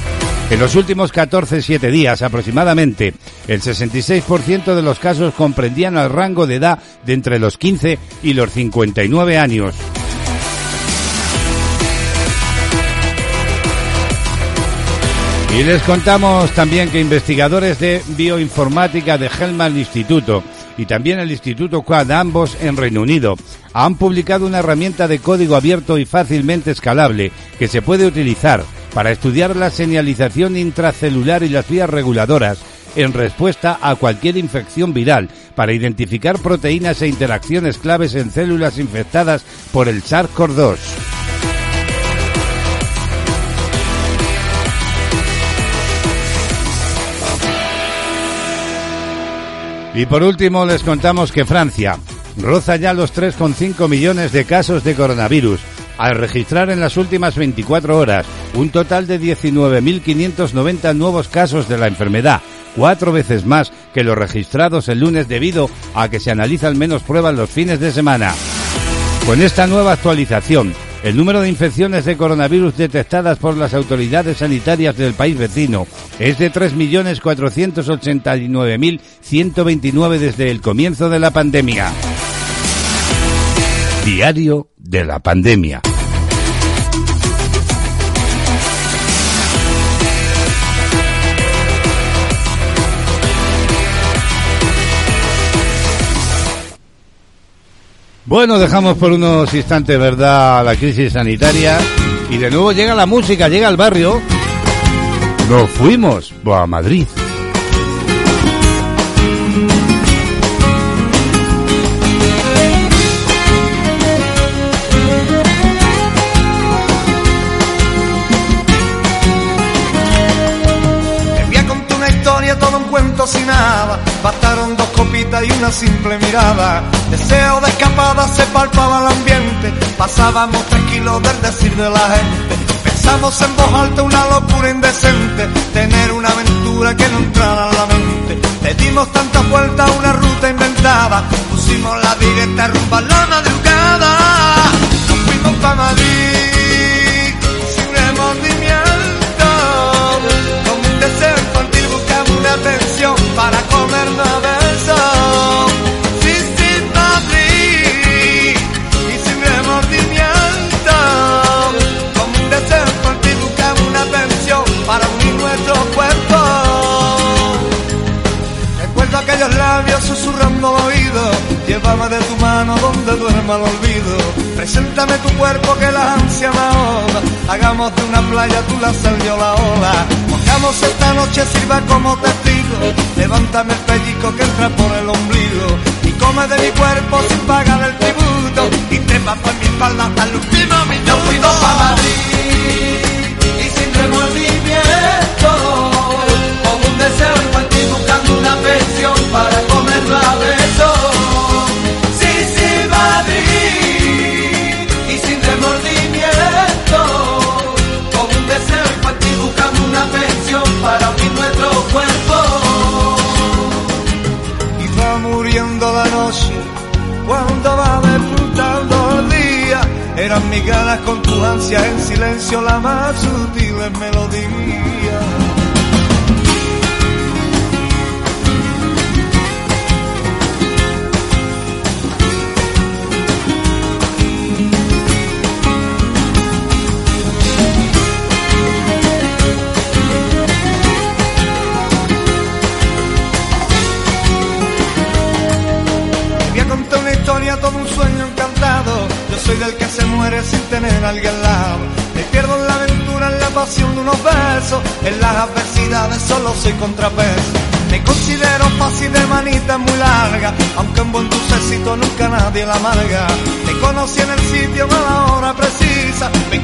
En los últimos 14-7 días aproximadamente, el 66% de los casos comprendían el rango de edad de entre los 15 y los 59 años. Y les contamos también que investigadores de bioinformática de Hellman Instituto y también el Instituto Quad, ambos en Reino Unido, han publicado una herramienta de código abierto y fácilmente escalable que se puede utilizar para estudiar la señalización intracelular y las vías reguladoras en respuesta a cualquier infección viral para identificar proteínas e interacciones claves en células infectadas por el SARS-CoV-2. Y por último les contamos que Francia roza ya los 3,5 millones de casos de coronavirus, al registrar en las últimas 24 horas un total de 19.590 nuevos casos de la enfermedad, cuatro veces más que los registrados el lunes debido a que se analizan menos pruebas los fines de semana. Con esta nueva actualización, el número de infecciones de coronavirus detectadas por las autoridades sanitarias del país vecino es de 3.489.129 desde el comienzo de la pandemia. Diario de la pandemia. Bueno, dejamos por unos instantes, ¿verdad?, la crisis sanitaria y de nuevo llega la música, llega al barrio. Nos fuimos a Madrid. Una simple mirada. Deseo de escapada se palpaba el ambiente, pasábamos tranquilos del decir de la gente. Pensamos en voz alta una locura indecente, tener una aventura que no entrara en la mente. Le dimos tanta vuelta a una ruta inventada, pusimos la directa rumba la madrugada. Nos fuimos para Madrid, Llévame de tu mano donde duerma el olvido. Preséntame tu cuerpo que la ansia me ahoga. Hagamos de una playa tú la sal yo la ola. Pongamos esta noche sirva como testigo. Levántame el pellico que entra por el ombligo. Y come de mi cuerpo sin pagar el tributo. Y trepa por mi espalda hasta el último minuto. Fuimos pa' Madrid y sin remordimiento. Unir nuestro cuerpo. Y va muriendo la noche cuando va despuntando el día. Eran mis ganas con tu ansia en silencio la más sutil melodía. Todo un sueño encantado. Yo soy del que se muere sin tener a alguien al lado. Me pierdo en la aventura, en la pasión de unos besos. En las adversidades solo soy contrapeso. Me considero fácil de manita muy larga, aunque en buen dulcecito nunca nadie la amarga. Te conocí en el sitio a la hora precisa. Me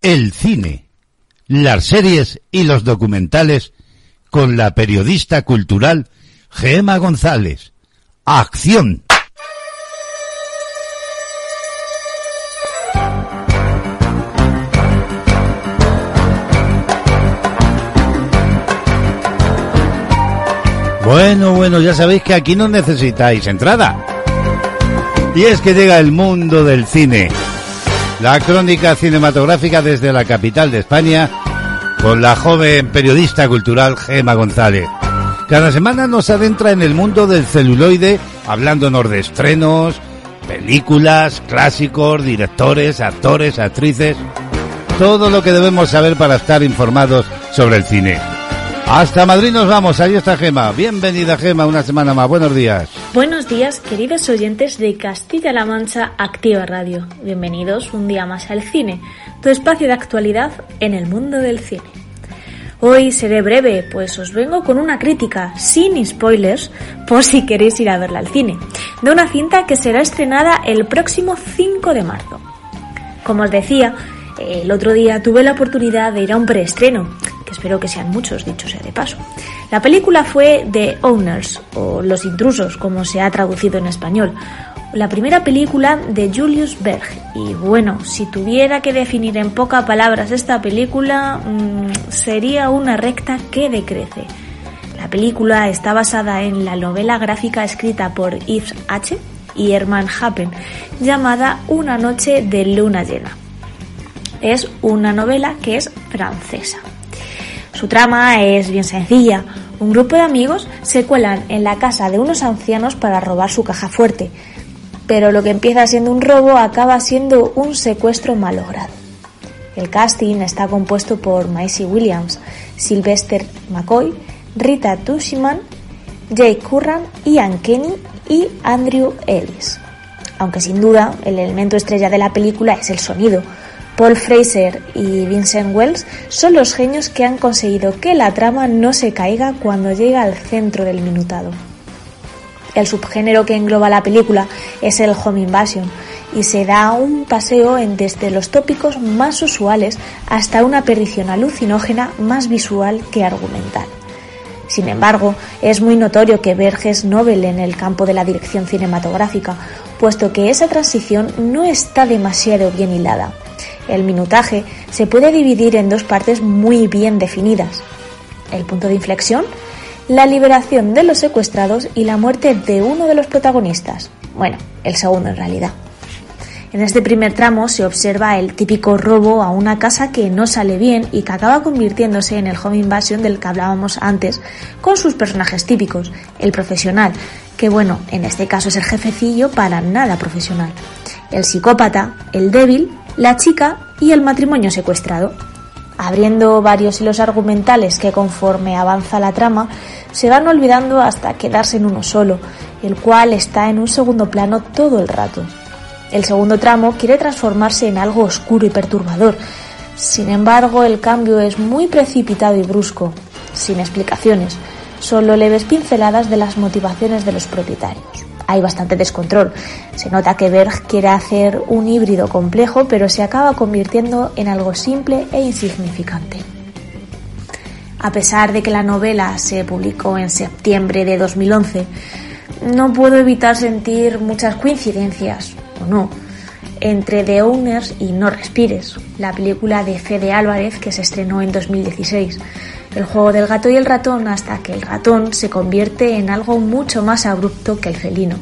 El cine, las series y los documentales con la periodista cultural Gema González. Acción. Bueno, bueno, ya sabéis que aquí no necesitáis entrada. Y es que llega el mundo del cine. La crónica cinematográfica desde la capital de España con la joven periodista cultural Gema González. Cada semana nos adentra en el mundo del celuloide hablándonos de estrenos, películas, clásicos, directores, actores, actrices, todo lo que debemos saber para estar informados sobre el cine. Hasta Madrid nos vamos, ahí está Gema. Bienvenida Gema, una semana más. Buenos días. Buenos días, queridos oyentes de Castilla-La Mancha Activa Radio. Bienvenidos un día más al cine, tu espacio de actualidad en el mundo del cine. Hoy seré breve, pues os vengo con una crítica, sin spoilers, por si queréis ir a verla al cine, de una cinta que será estrenada el próximo 5 de marzo. Como os decía, el otro día tuve la oportunidad de ir a un preestreno, que espero que sean muchos, dicho sea de paso. La película fue The Owners, o Los Intrusos, como se ha traducido en español, la primera película de Julius Berg. Y bueno, si tuviera que definir en pocas palabras esta película, mmm, sería una recta que decrece. La película está basada en la novela gráfica escrita por Yves H. y Herman Happen, llamada Una noche de luna llena. Es una novela que es francesa. Su trama es bien sencilla. Un grupo de amigos se cuelan en la casa de unos ancianos para robar su caja fuerte, pero lo que empieza siendo un robo acaba siendo un secuestro malogrado. El casting está compuesto por Maisie Williams, Sylvester McCoy, Rita Tushiman, Jake Curran, Ian Kenny y Andrew Ellis. Aunque sin duda el elemento estrella de la película es el sonido, Paul Fraser y Vincent Wells son los genios que han conseguido que la trama no se caiga cuando llega al centro del minutado. El subgénero que engloba la película es el home invasion y se da un paseo desde los tópicos más usuales hasta una perdición alucinógena más visual que argumental. Sin embargo, es muy notorio que Berge es Nobel en el campo de la dirección cinematográfica, puesto que esa transición no está demasiado bien hilada. El minutaje se puede dividir en dos partes muy bien definidas. El punto de inflexión, la liberación de los secuestrados y la muerte de uno de los protagonistas. Bueno, el segundo en realidad. En este primer tramo se observa el típico robo a una casa que no sale bien y que acaba convirtiéndose en el home invasion del que hablábamos antes, con sus personajes típicos, el profesional, que bueno, en este caso es el jefecillo para nada profesional, el psicópata, el débil la chica y el matrimonio secuestrado. Abriendo varios hilos argumentales que conforme avanza la trama se van olvidando hasta quedarse en uno solo, el cual está en un segundo plano todo el rato. El segundo tramo quiere transformarse en algo oscuro y perturbador. Sin embargo, el cambio es muy precipitado y brusco, sin explicaciones, solo leves pinceladas de las motivaciones de los propietarios hay bastante descontrol. Se nota que Berg quiere hacer un híbrido complejo, pero se acaba convirtiendo en algo simple e insignificante. A pesar de que la novela se publicó en septiembre de 2011, no puedo evitar sentir muchas coincidencias, o no, entre The Owners y No Respires, la película de Fede Álvarez que se estrenó en 2016 el juego del gato y el ratón hasta que el ratón se convierte en algo mucho más abrupto que el felino.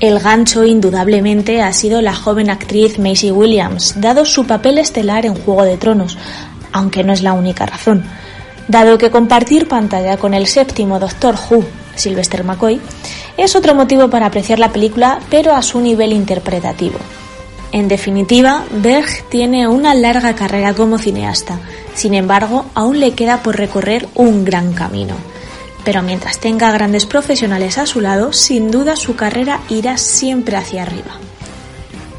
El gancho indudablemente ha sido la joven actriz Maisie Williams, dado su papel estelar en Juego de Tronos, aunque no es la única razón, dado que compartir pantalla con el séptimo Doctor Who, Sylvester McCoy, es otro motivo para apreciar la película, pero a su nivel interpretativo. En definitiva, Berg tiene una larga carrera como cineasta. Sin embargo, aún le queda por recorrer un gran camino. Pero mientras tenga grandes profesionales a su lado, sin duda su carrera irá siempre hacia arriba.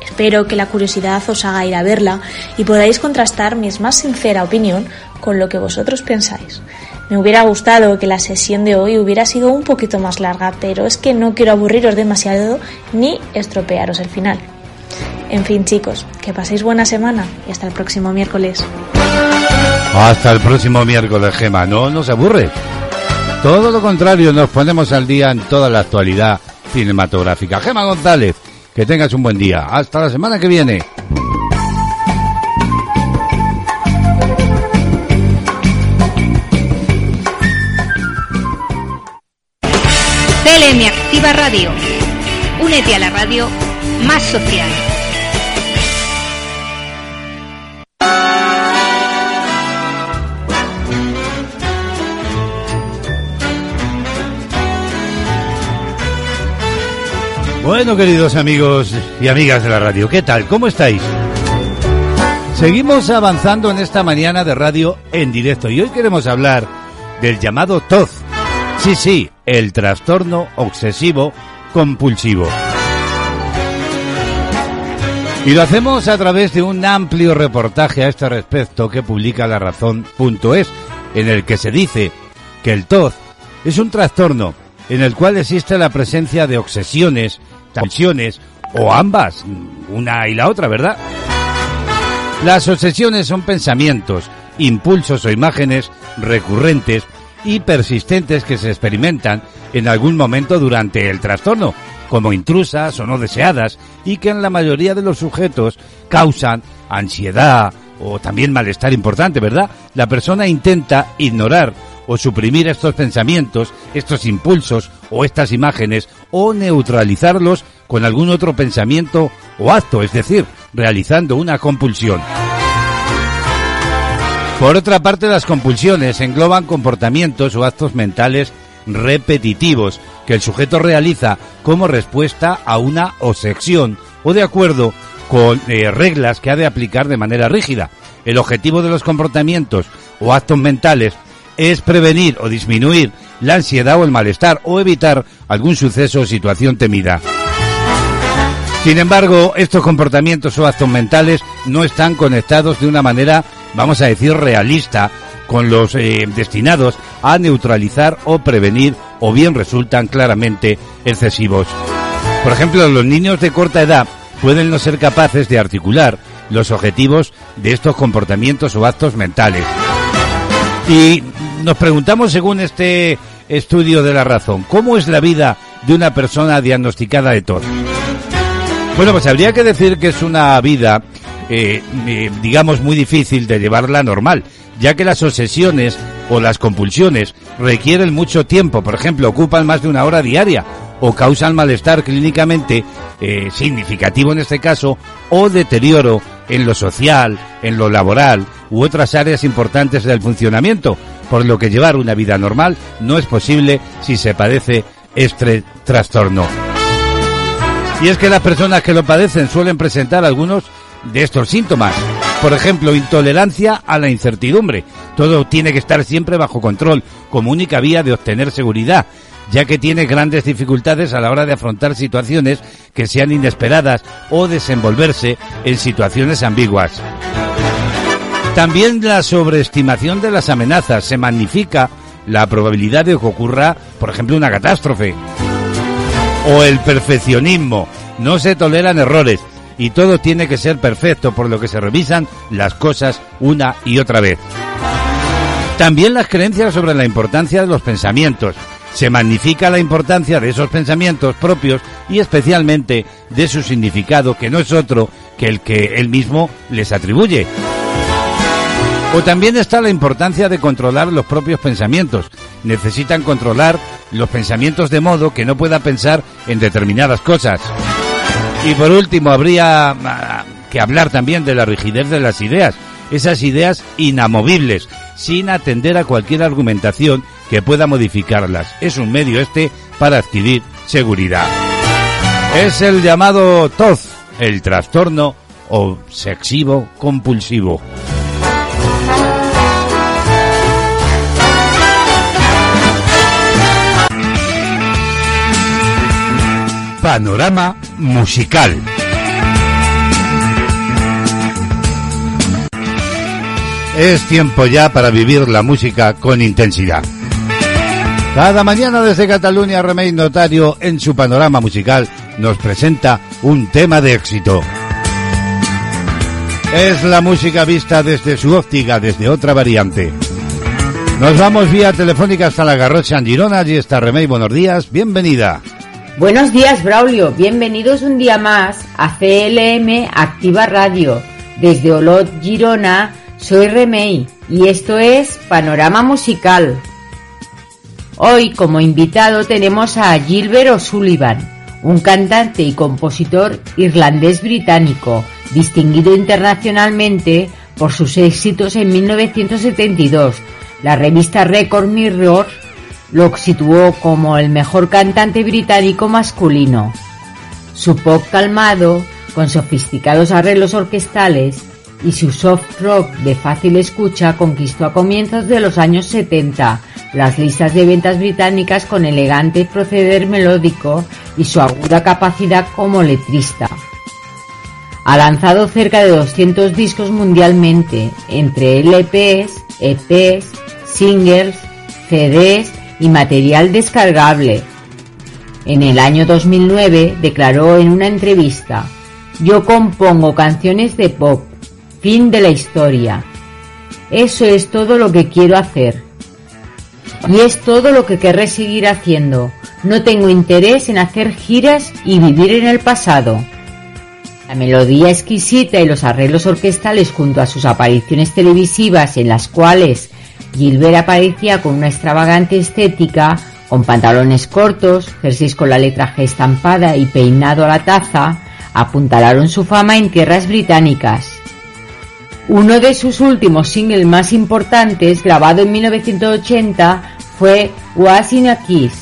Espero que la curiosidad os haga ir a verla y podáis contrastar mi más sincera opinión con lo que vosotros pensáis. Me hubiera gustado que la sesión de hoy hubiera sido un poquito más larga, pero es que no quiero aburriros demasiado ni estropearos el final. En fin, chicos, que paséis buena semana y hasta el próximo miércoles. Hasta el próximo miércoles, Gema. No nos aburre. Todo lo contrario, nos ponemos al día en toda la actualidad cinematográfica. Gema González, que tengas un buen día. Hasta la semana que viene. CLM Activa Radio. Únete a la radio más social. Bueno, queridos amigos y amigas de la radio, ¿qué tal? ¿Cómo estáis? Seguimos avanzando en esta mañana de radio en directo y hoy queremos hablar del llamado TOZ. Sí, sí, el trastorno obsesivo compulsivo. Y lo hacemos a través de un amplio reportaje a este respecto que publica la razón.es, en el que se dice que el TOZ es un trastorno en el cual existe la presencia de obsesiones, tensiones o ambas, una y la otra, ¿verdad? Las obsesiones son pensamientos, impulsos o imágenes recurrentes y persistentes que se experimentan en algún momento durante el trastorno, como intrusas o no deseadas, y que en la mayoría de los sujetos causan ansiedad o también malestar importante, ¿verdad? La persona intenta ignorar o suprimir estos pensamientos, estos impulsos o estas imágenes o neutralizarlos con algún otro pensamiento o acto, es decir, realizando una compulsión. Por otra parte, las compulsiones engloban comportamientos o actos mentales repetitivos que el sujeto realiza como respuesta a una obsesión o de acuerdo con eh, reglas que ha de aplicar de manera rígida. El objetivo de los comportamientos o actos mentales es prevenir o disminuir la ansiedad o el malestar o evitar algún suceso o situación temida. Sin embargo, estos comportamientos o actos mentales no están conectados de una manera, vamos a decir, realista con los eh, destinados a neutralizar o prevenir o bien resultan claramente excesivos. Por ejemplo, los niños de corta edad pueden no ser capaces de articular los objetivos de estos comportamientos o actos mentales. Y nos preguntamos, según este estudio de la razón, ¿cómo es la vida de una persona diagnosticada de TOD? Bueno, pues habría que decir que es una vida, eh, eh, digamos, muy difícil de llevarla normal, ya que las obsesiones o las compulsiones requieren mucho tiempo, por ejemplo, ocupan más de una hora diaria o causan malestar clínicamente eh, significativo en este caso o deterioro en lo social, en lo laboral u otras áreas importantes del funcionamiento, por lo que llevar una vida normal no es posible si se padece este trastorno. Y es que las personas que lo padecen suelen presentar algunos de estos síntomas. Por ejemplo, intolerancia a la incertidumbre. Todo tiene que estar siempre bajo control, como única vía de obtener seguridad, ya que tiene grandes dificultades a la hora de afrontar situaciones que sean inesperadas o desenvolverse en situaciones ambiguas. También la sobreestimación de las amenazas se magnifica la probabilidad de que ocurra, por ejemplo, una catástrofe. O el perfeccionismo. No se toleran errores y todo tiene que ser perfecto, por lo que se revisan las cosas una y otra vez. También las creencias sobre la importancia de los pensamientos. Se magnifica la importancia de esos pensamientos propios y especialmente de su significado, que no es otro que el que él mismo les atribuye. O también está la importancia de controlar los propios pensamientos. Necesitan controlar los pensamientos de modo que no pueda pensar en determinadas cosas. Y por último, habría ah, que hablar también de la rigidez de las ideas. Esas ideas inamovibles, sin atender a cualquier argumentación que pueda modificarlas. Es un medio este para adquirir seguridad. Es el llamado TOZ, el trastorno obsesivo compulsivo. Panorama musical. Es tiempo ya para vivir la música con intensidad. Cada mañana desde Cataluña, Remey Notario, en su panorama musical, nos presenta un tema de éxito. Es la música vista desde su óptica, desde otra variante. Nos vamos vía telefónica hasta la Garrocha en Girona. Allí está Remey. Buenos días. Bienvenida. Buenos días, Braulio. Bienvenidos un día más a CLM Activa Radio. Desde Olot, Girona, soy Remey y esto es Panorama Musical. Hoy como invitado tenemos a Gilbert O'Sullivan, un cantante y compositor irlandés-británico, distinguido internacionalmente por sus éxitos en 1972. La revista Record Mirror lo situó como el mejor cantante británico masculino. Su pop calmado, con sofisticados arreglos orquestales y su soft rock de fácil escucha conquistó a comienzos de los años 70 las listas de ventas británicas con elegante proceder melódico y su aguda capacidad como letrista. Ha lanzado cerca de 200 discos mundialmente, entre LPs, EPs, singles, CDs y material descargable. En el año 2009 declaró en una entrevista, yo compongo canciones de pop, fin de la historia. Eso es todo lo que quiero hacer. Y es todo lo que querré seguir haciendo. No tengo interés en hacer giras y vivir en el pasado. La melodía exquisita y los arreglos orquestales junto a sus apariciones televisivas en las cuales Gilbert aparecía con una extravagante estética, con pantalones cortos, jerseys con la letra G estampada y peinado a la taza, apuntalaron su fama en tierras británicas. Uno de sus últimos singles más importantes, grabado en 1980, fue Was in a Kiss,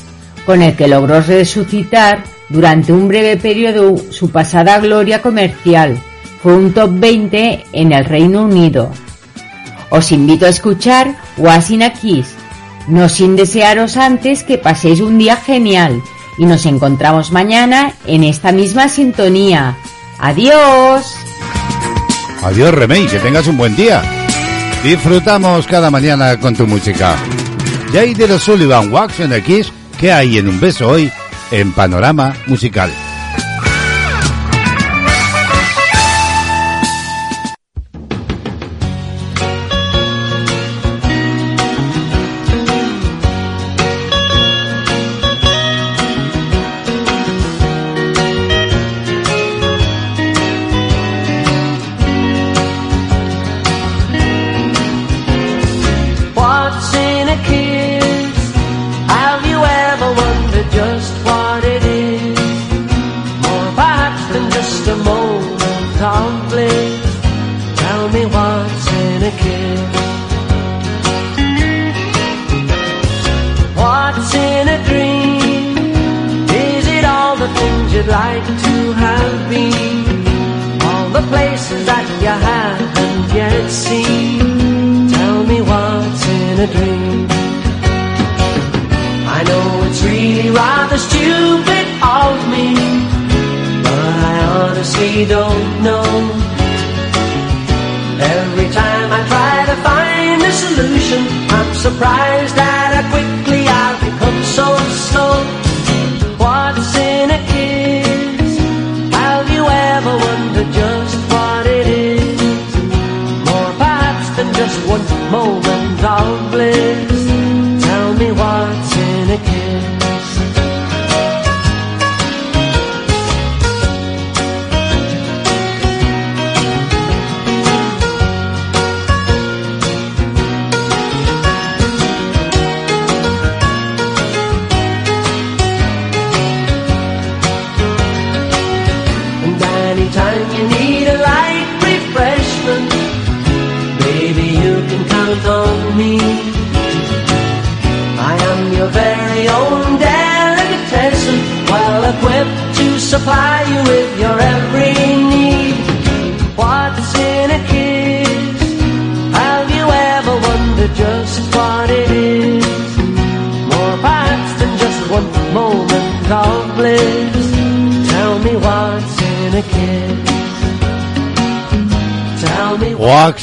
con el que logró resucitar durante un breve periodo su pasada gloria comercial. Fue un top 20 en el Reino Unido. Os invito a escuchar Was in a Kiss, no sin desearos antes que paséis un día genial y nos encontramos mañana en esta misma sintonía. Adiós. Adiós, Remey, que tengas un buen día. Disfrutamos cada mañana con tu música. Jader Sullivan, Wax and the Kiss, ¿qué hay en un beso hoy en Panorama Musical?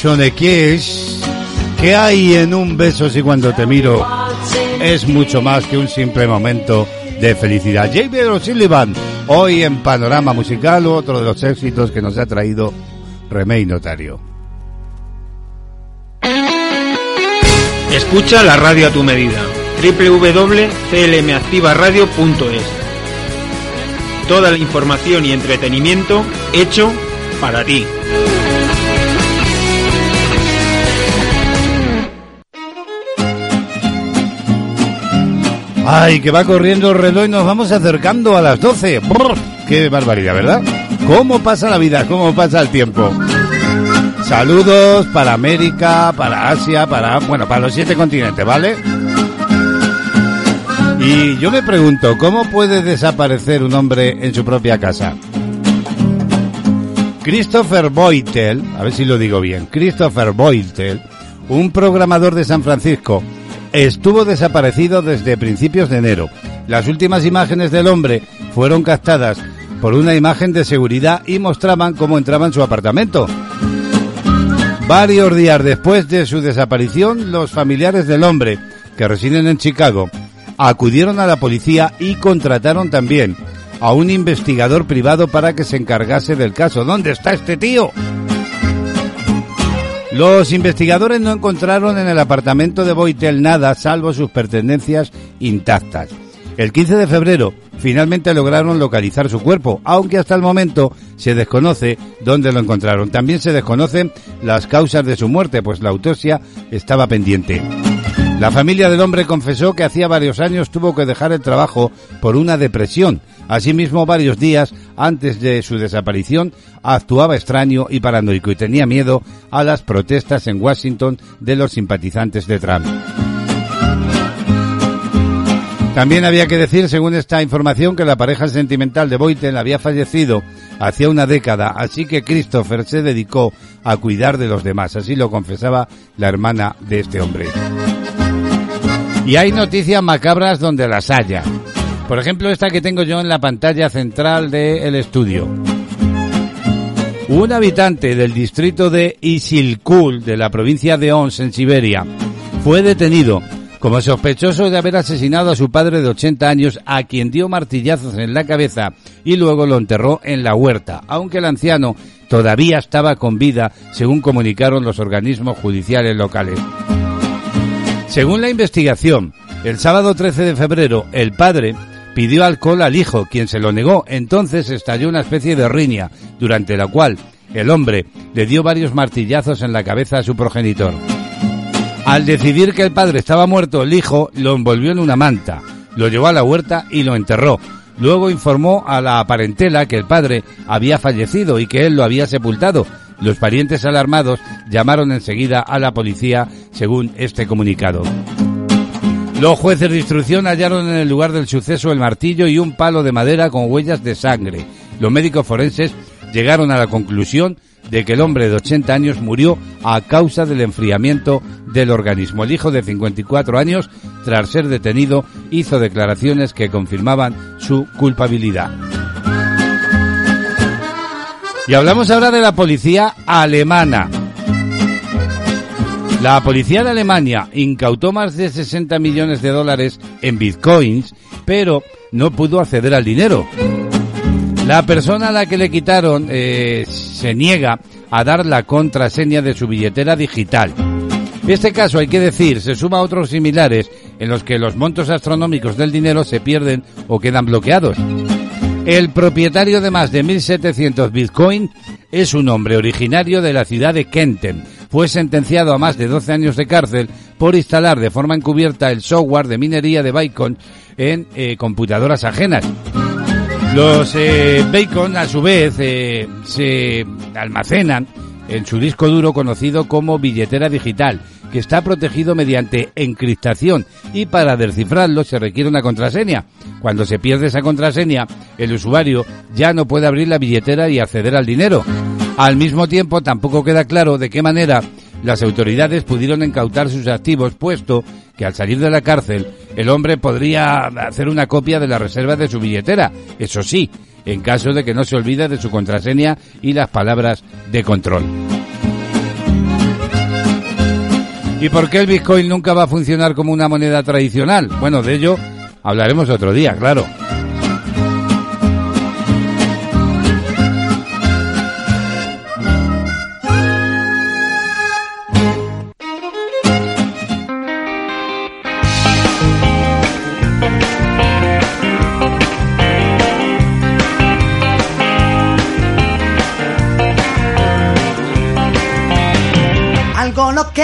Me Wax on a Kiss. ¿Qué hay en un beso si cuando te miro es mucho más que un simple momento de felicidad? J.B. O'Sullivan, hoy en Panorama Musical, otro de los éxitos que nos ha traído Remey Notario. Escucha la radio a tu medida. www.clmactivaradio.es Toda la información y entretenimiento hecho para ti. Ay, que va corriendo el reloj y nos vamos acercando a las 12. Brr, qué barbaridad, ¿verdad? ¿Cómo pasa la vida? ¿Cómo pasa el tiempo? Saludos para América, para Asia, para, bueno, para los siete continentes, ¿vale? Y yo me pregunto, ¿cómo puede desaparecer un hombre en su propia casa? Christopher Boytel, a ver si lo digo bien, Christopher Boytel, un programador de San Francisco, estuvo desaparecido desde principios de enero. Las últimas imágenes del hombre fueron captadas por una imagen de seguridad y mostraban cómo entraba en su apartamento. Varios días después de su desaparición, los familiares del hombre, que residen en Chicago, acudieron a la policía y contrataron también a un investigador privado para que se encargase del caso. ¿Dónde está este tío? Los investigadores no encontraron en el apartamento de Boitel nada salvo sus pertenencias intactas. El 15 de febrero finalmente lograron localizar su cuerpo, aunque hasta el momento se desconoce dónde lo encontraron. También se desconocen las causas de su muerte, pues la autopsia estaba pendiente. La familia del hombre confesó que hacía varios años tuvo que dejar el trabajo por una depresión. Asimismo, varios días antes de su desaparición, actuaba extraño y paranoico y tenía miedo a las protestas en Washington de los simpatizantes de Trump. También había que decir, según esta información, que la pareja sentimental de Boyten había fallecido hacía una década, así que Christopher se dedicó a cuidar de los demás, así lo confesaba la hermana de este hombre. Y hay noticias macabras donde las haya. Por ejemplo, esta que tengo yo en la pantalla central del estudio. Un habitante del distrito de Isilkul, de la provincia de Ons, en Siberia, fue detenido como sospechoso de haber asesinado a su padre de 80 años, a quien dio martillazos en la cabeza y luego lo enterró en la huerta, aunque el anciano todavía estaba con vida, según comunicaron los organismos judiciales locales. Según la investigación, el sábado 13 de febrero, el padre pidió alcohol al hijo, quien se lo negó. Entonces estalló una especie de riña, durante la cual el hombre le dio varios martillazos en la cabeza a su progenitor. Al decidir que el padre estaba muerto, el hijo lo envolvió en una manta, lo llevó a la huerta y lo enterró. Luego informó a la parentela que el padre había fallecido y que él lo había sepultado. Los parientes alarmados llamaron enseguida a la policía, según este comunicado. Los jueces de instrucción hallaron en el lugar del suceso el martillo y un palo de madera con huellas de sangre. Los médicos forenses llegaron a la conclusión de que el hombre de 80 años murió a causa del enfriamiento del organismo. El hijo de 54 años, tras ser detenido, hizo declaraciones que confirmaban su culpabilidad. Y hablamos ahora de la policía alemana. La policía de Alemania incautó más de 60 millones de dólares en bitcoins, pero no pudo acceder al dinero. La persona a la que le quitaron eh, se niega a dar la contraseña de su billetera digital. Este caso, hay que decir, se suma a otros similares en los que los montos astronómicos del dinero se pierden o quedan bloqueados. El propietario de más de 1.700 bitcoins es un hombre originario de la ciudad de Kenten. Fue sentenciado a más de 12 años de cárcel por instalar de forma encubierta el software de minería de Bitcoin en eh, computadoras ajenas. Los eh, Bacon, a su vez, eh, se almacenan en su disco duro conocido como billetera digital, que está protegido mediante encriptación y para descifrarlo se requiere una contraseña. Cuando se pierde esa contraseña, el usuario ya no puede abrir la billetera y acceder al dinero. Al mismo tiempo, tampoco queda claro de qué manera las autoridades pudieron incautar sus activos, puesto que al salir de la cárcel el hombre podría hacer una copia de la reserva de su billetera, eso sí, en caso de que no se olvide de su contraseña y las palabras de control. ¿Y por qué el Bitcoin nunca va a funcionar como una moneda tradicional? Bueno, de ello hablaremos otro día, claro.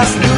a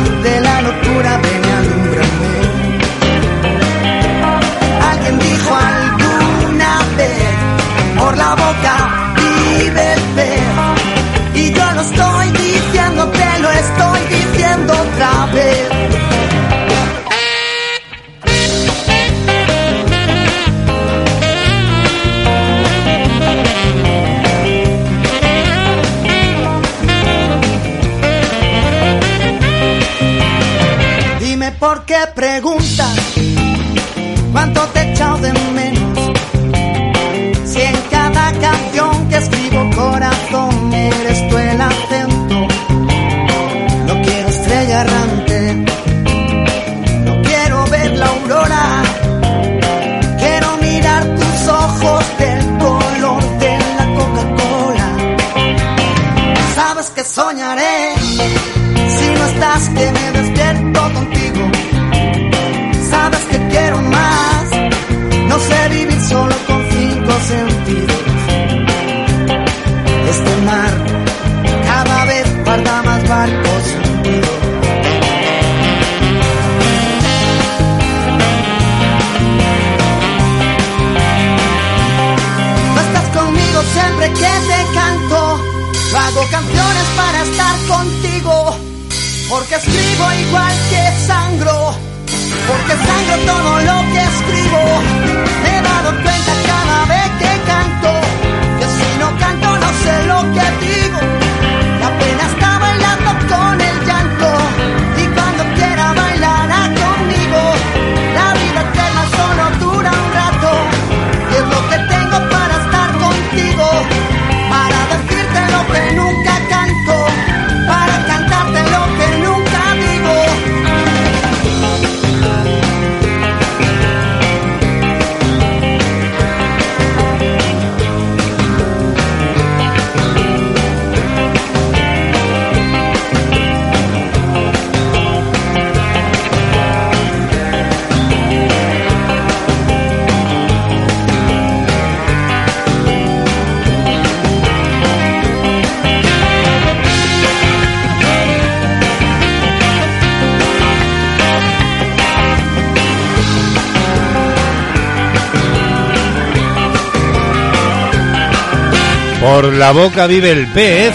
Por la boca vive el pez.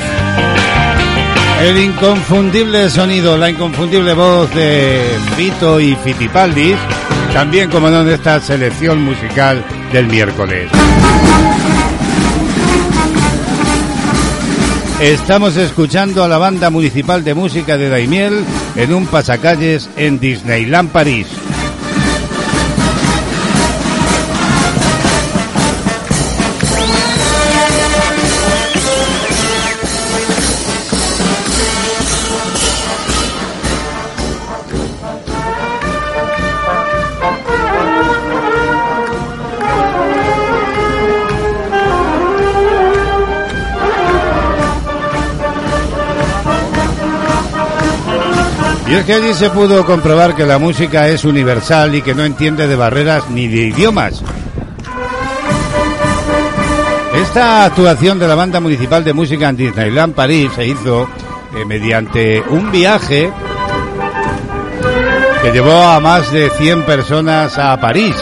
El inconfundible sonido, la inconfundible voz de Fito y Fitipaldis. También, como no, en esta selección musical del miércoles. Estamos escuchando a la banda municipal de música de Daimiel en un pasacalles en Disneyland París. Y es que allí se pudo comprobar que la música es universal y que no entiende de barreras ni de idiomas. Esta actuación de la Banda Municipal de Música en Disneyland París se hizo eh, mediante un viaje que llevó a más de 100 personas a París.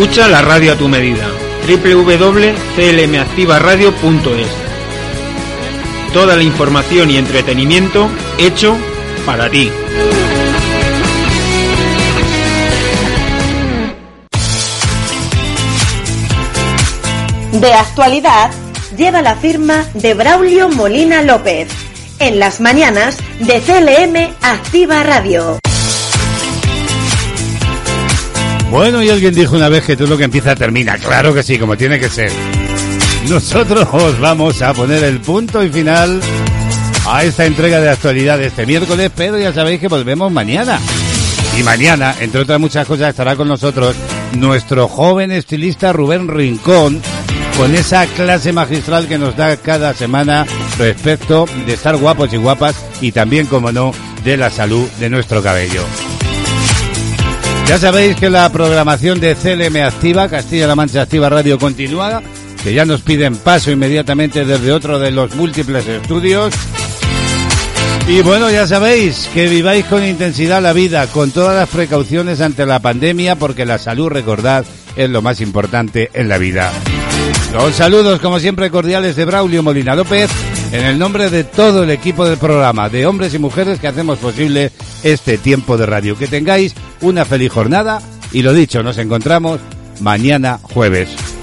Escucha la radio a tu medida. www.clmactivaradio.es Toda la información y entretenimiento hecho para ti. De actualidad lleva la firma de Braulio Molina López. En las mañanas de CLM Activa Radio. Bueno, y alguien dijo una vez que todo lo que empieza termina. Claro que sí, como tiene que ser. Nosotros os vamos a poner el punto y final a esta entrega de actualidad de este miércoles, pero ya sabéis que volvemos mañana. Y mañana, entre otras muchas cosas, estará con nosotros nuestro joven estilista Rubén Rincón, con esa clase magistral que nos da cada semana respecto de estar guapos y guapas y también, como no, de la salud de nuestro cabello. Ya sabéis que la programación de CLM Activa, Castilla-La Mancha Activa Radio continúa, que ya nos piden paso inmediatamente desde otro de los múltiples estudios. Y bueno, ya sabéis que viváis con intensidad la vida, con todas las precauciones ante la pandemia, porque la salud, recordad, es lo más importante en la vida. Los saludos, como siempre, cordiales de Braulio Molina López, en el nombre de todo el equipo del programa, de hombres y mujeres que hacemos posible este tiempo de radio. Que tengáis una feliz jornada y lo dicho, nos encontramos mañana jueves.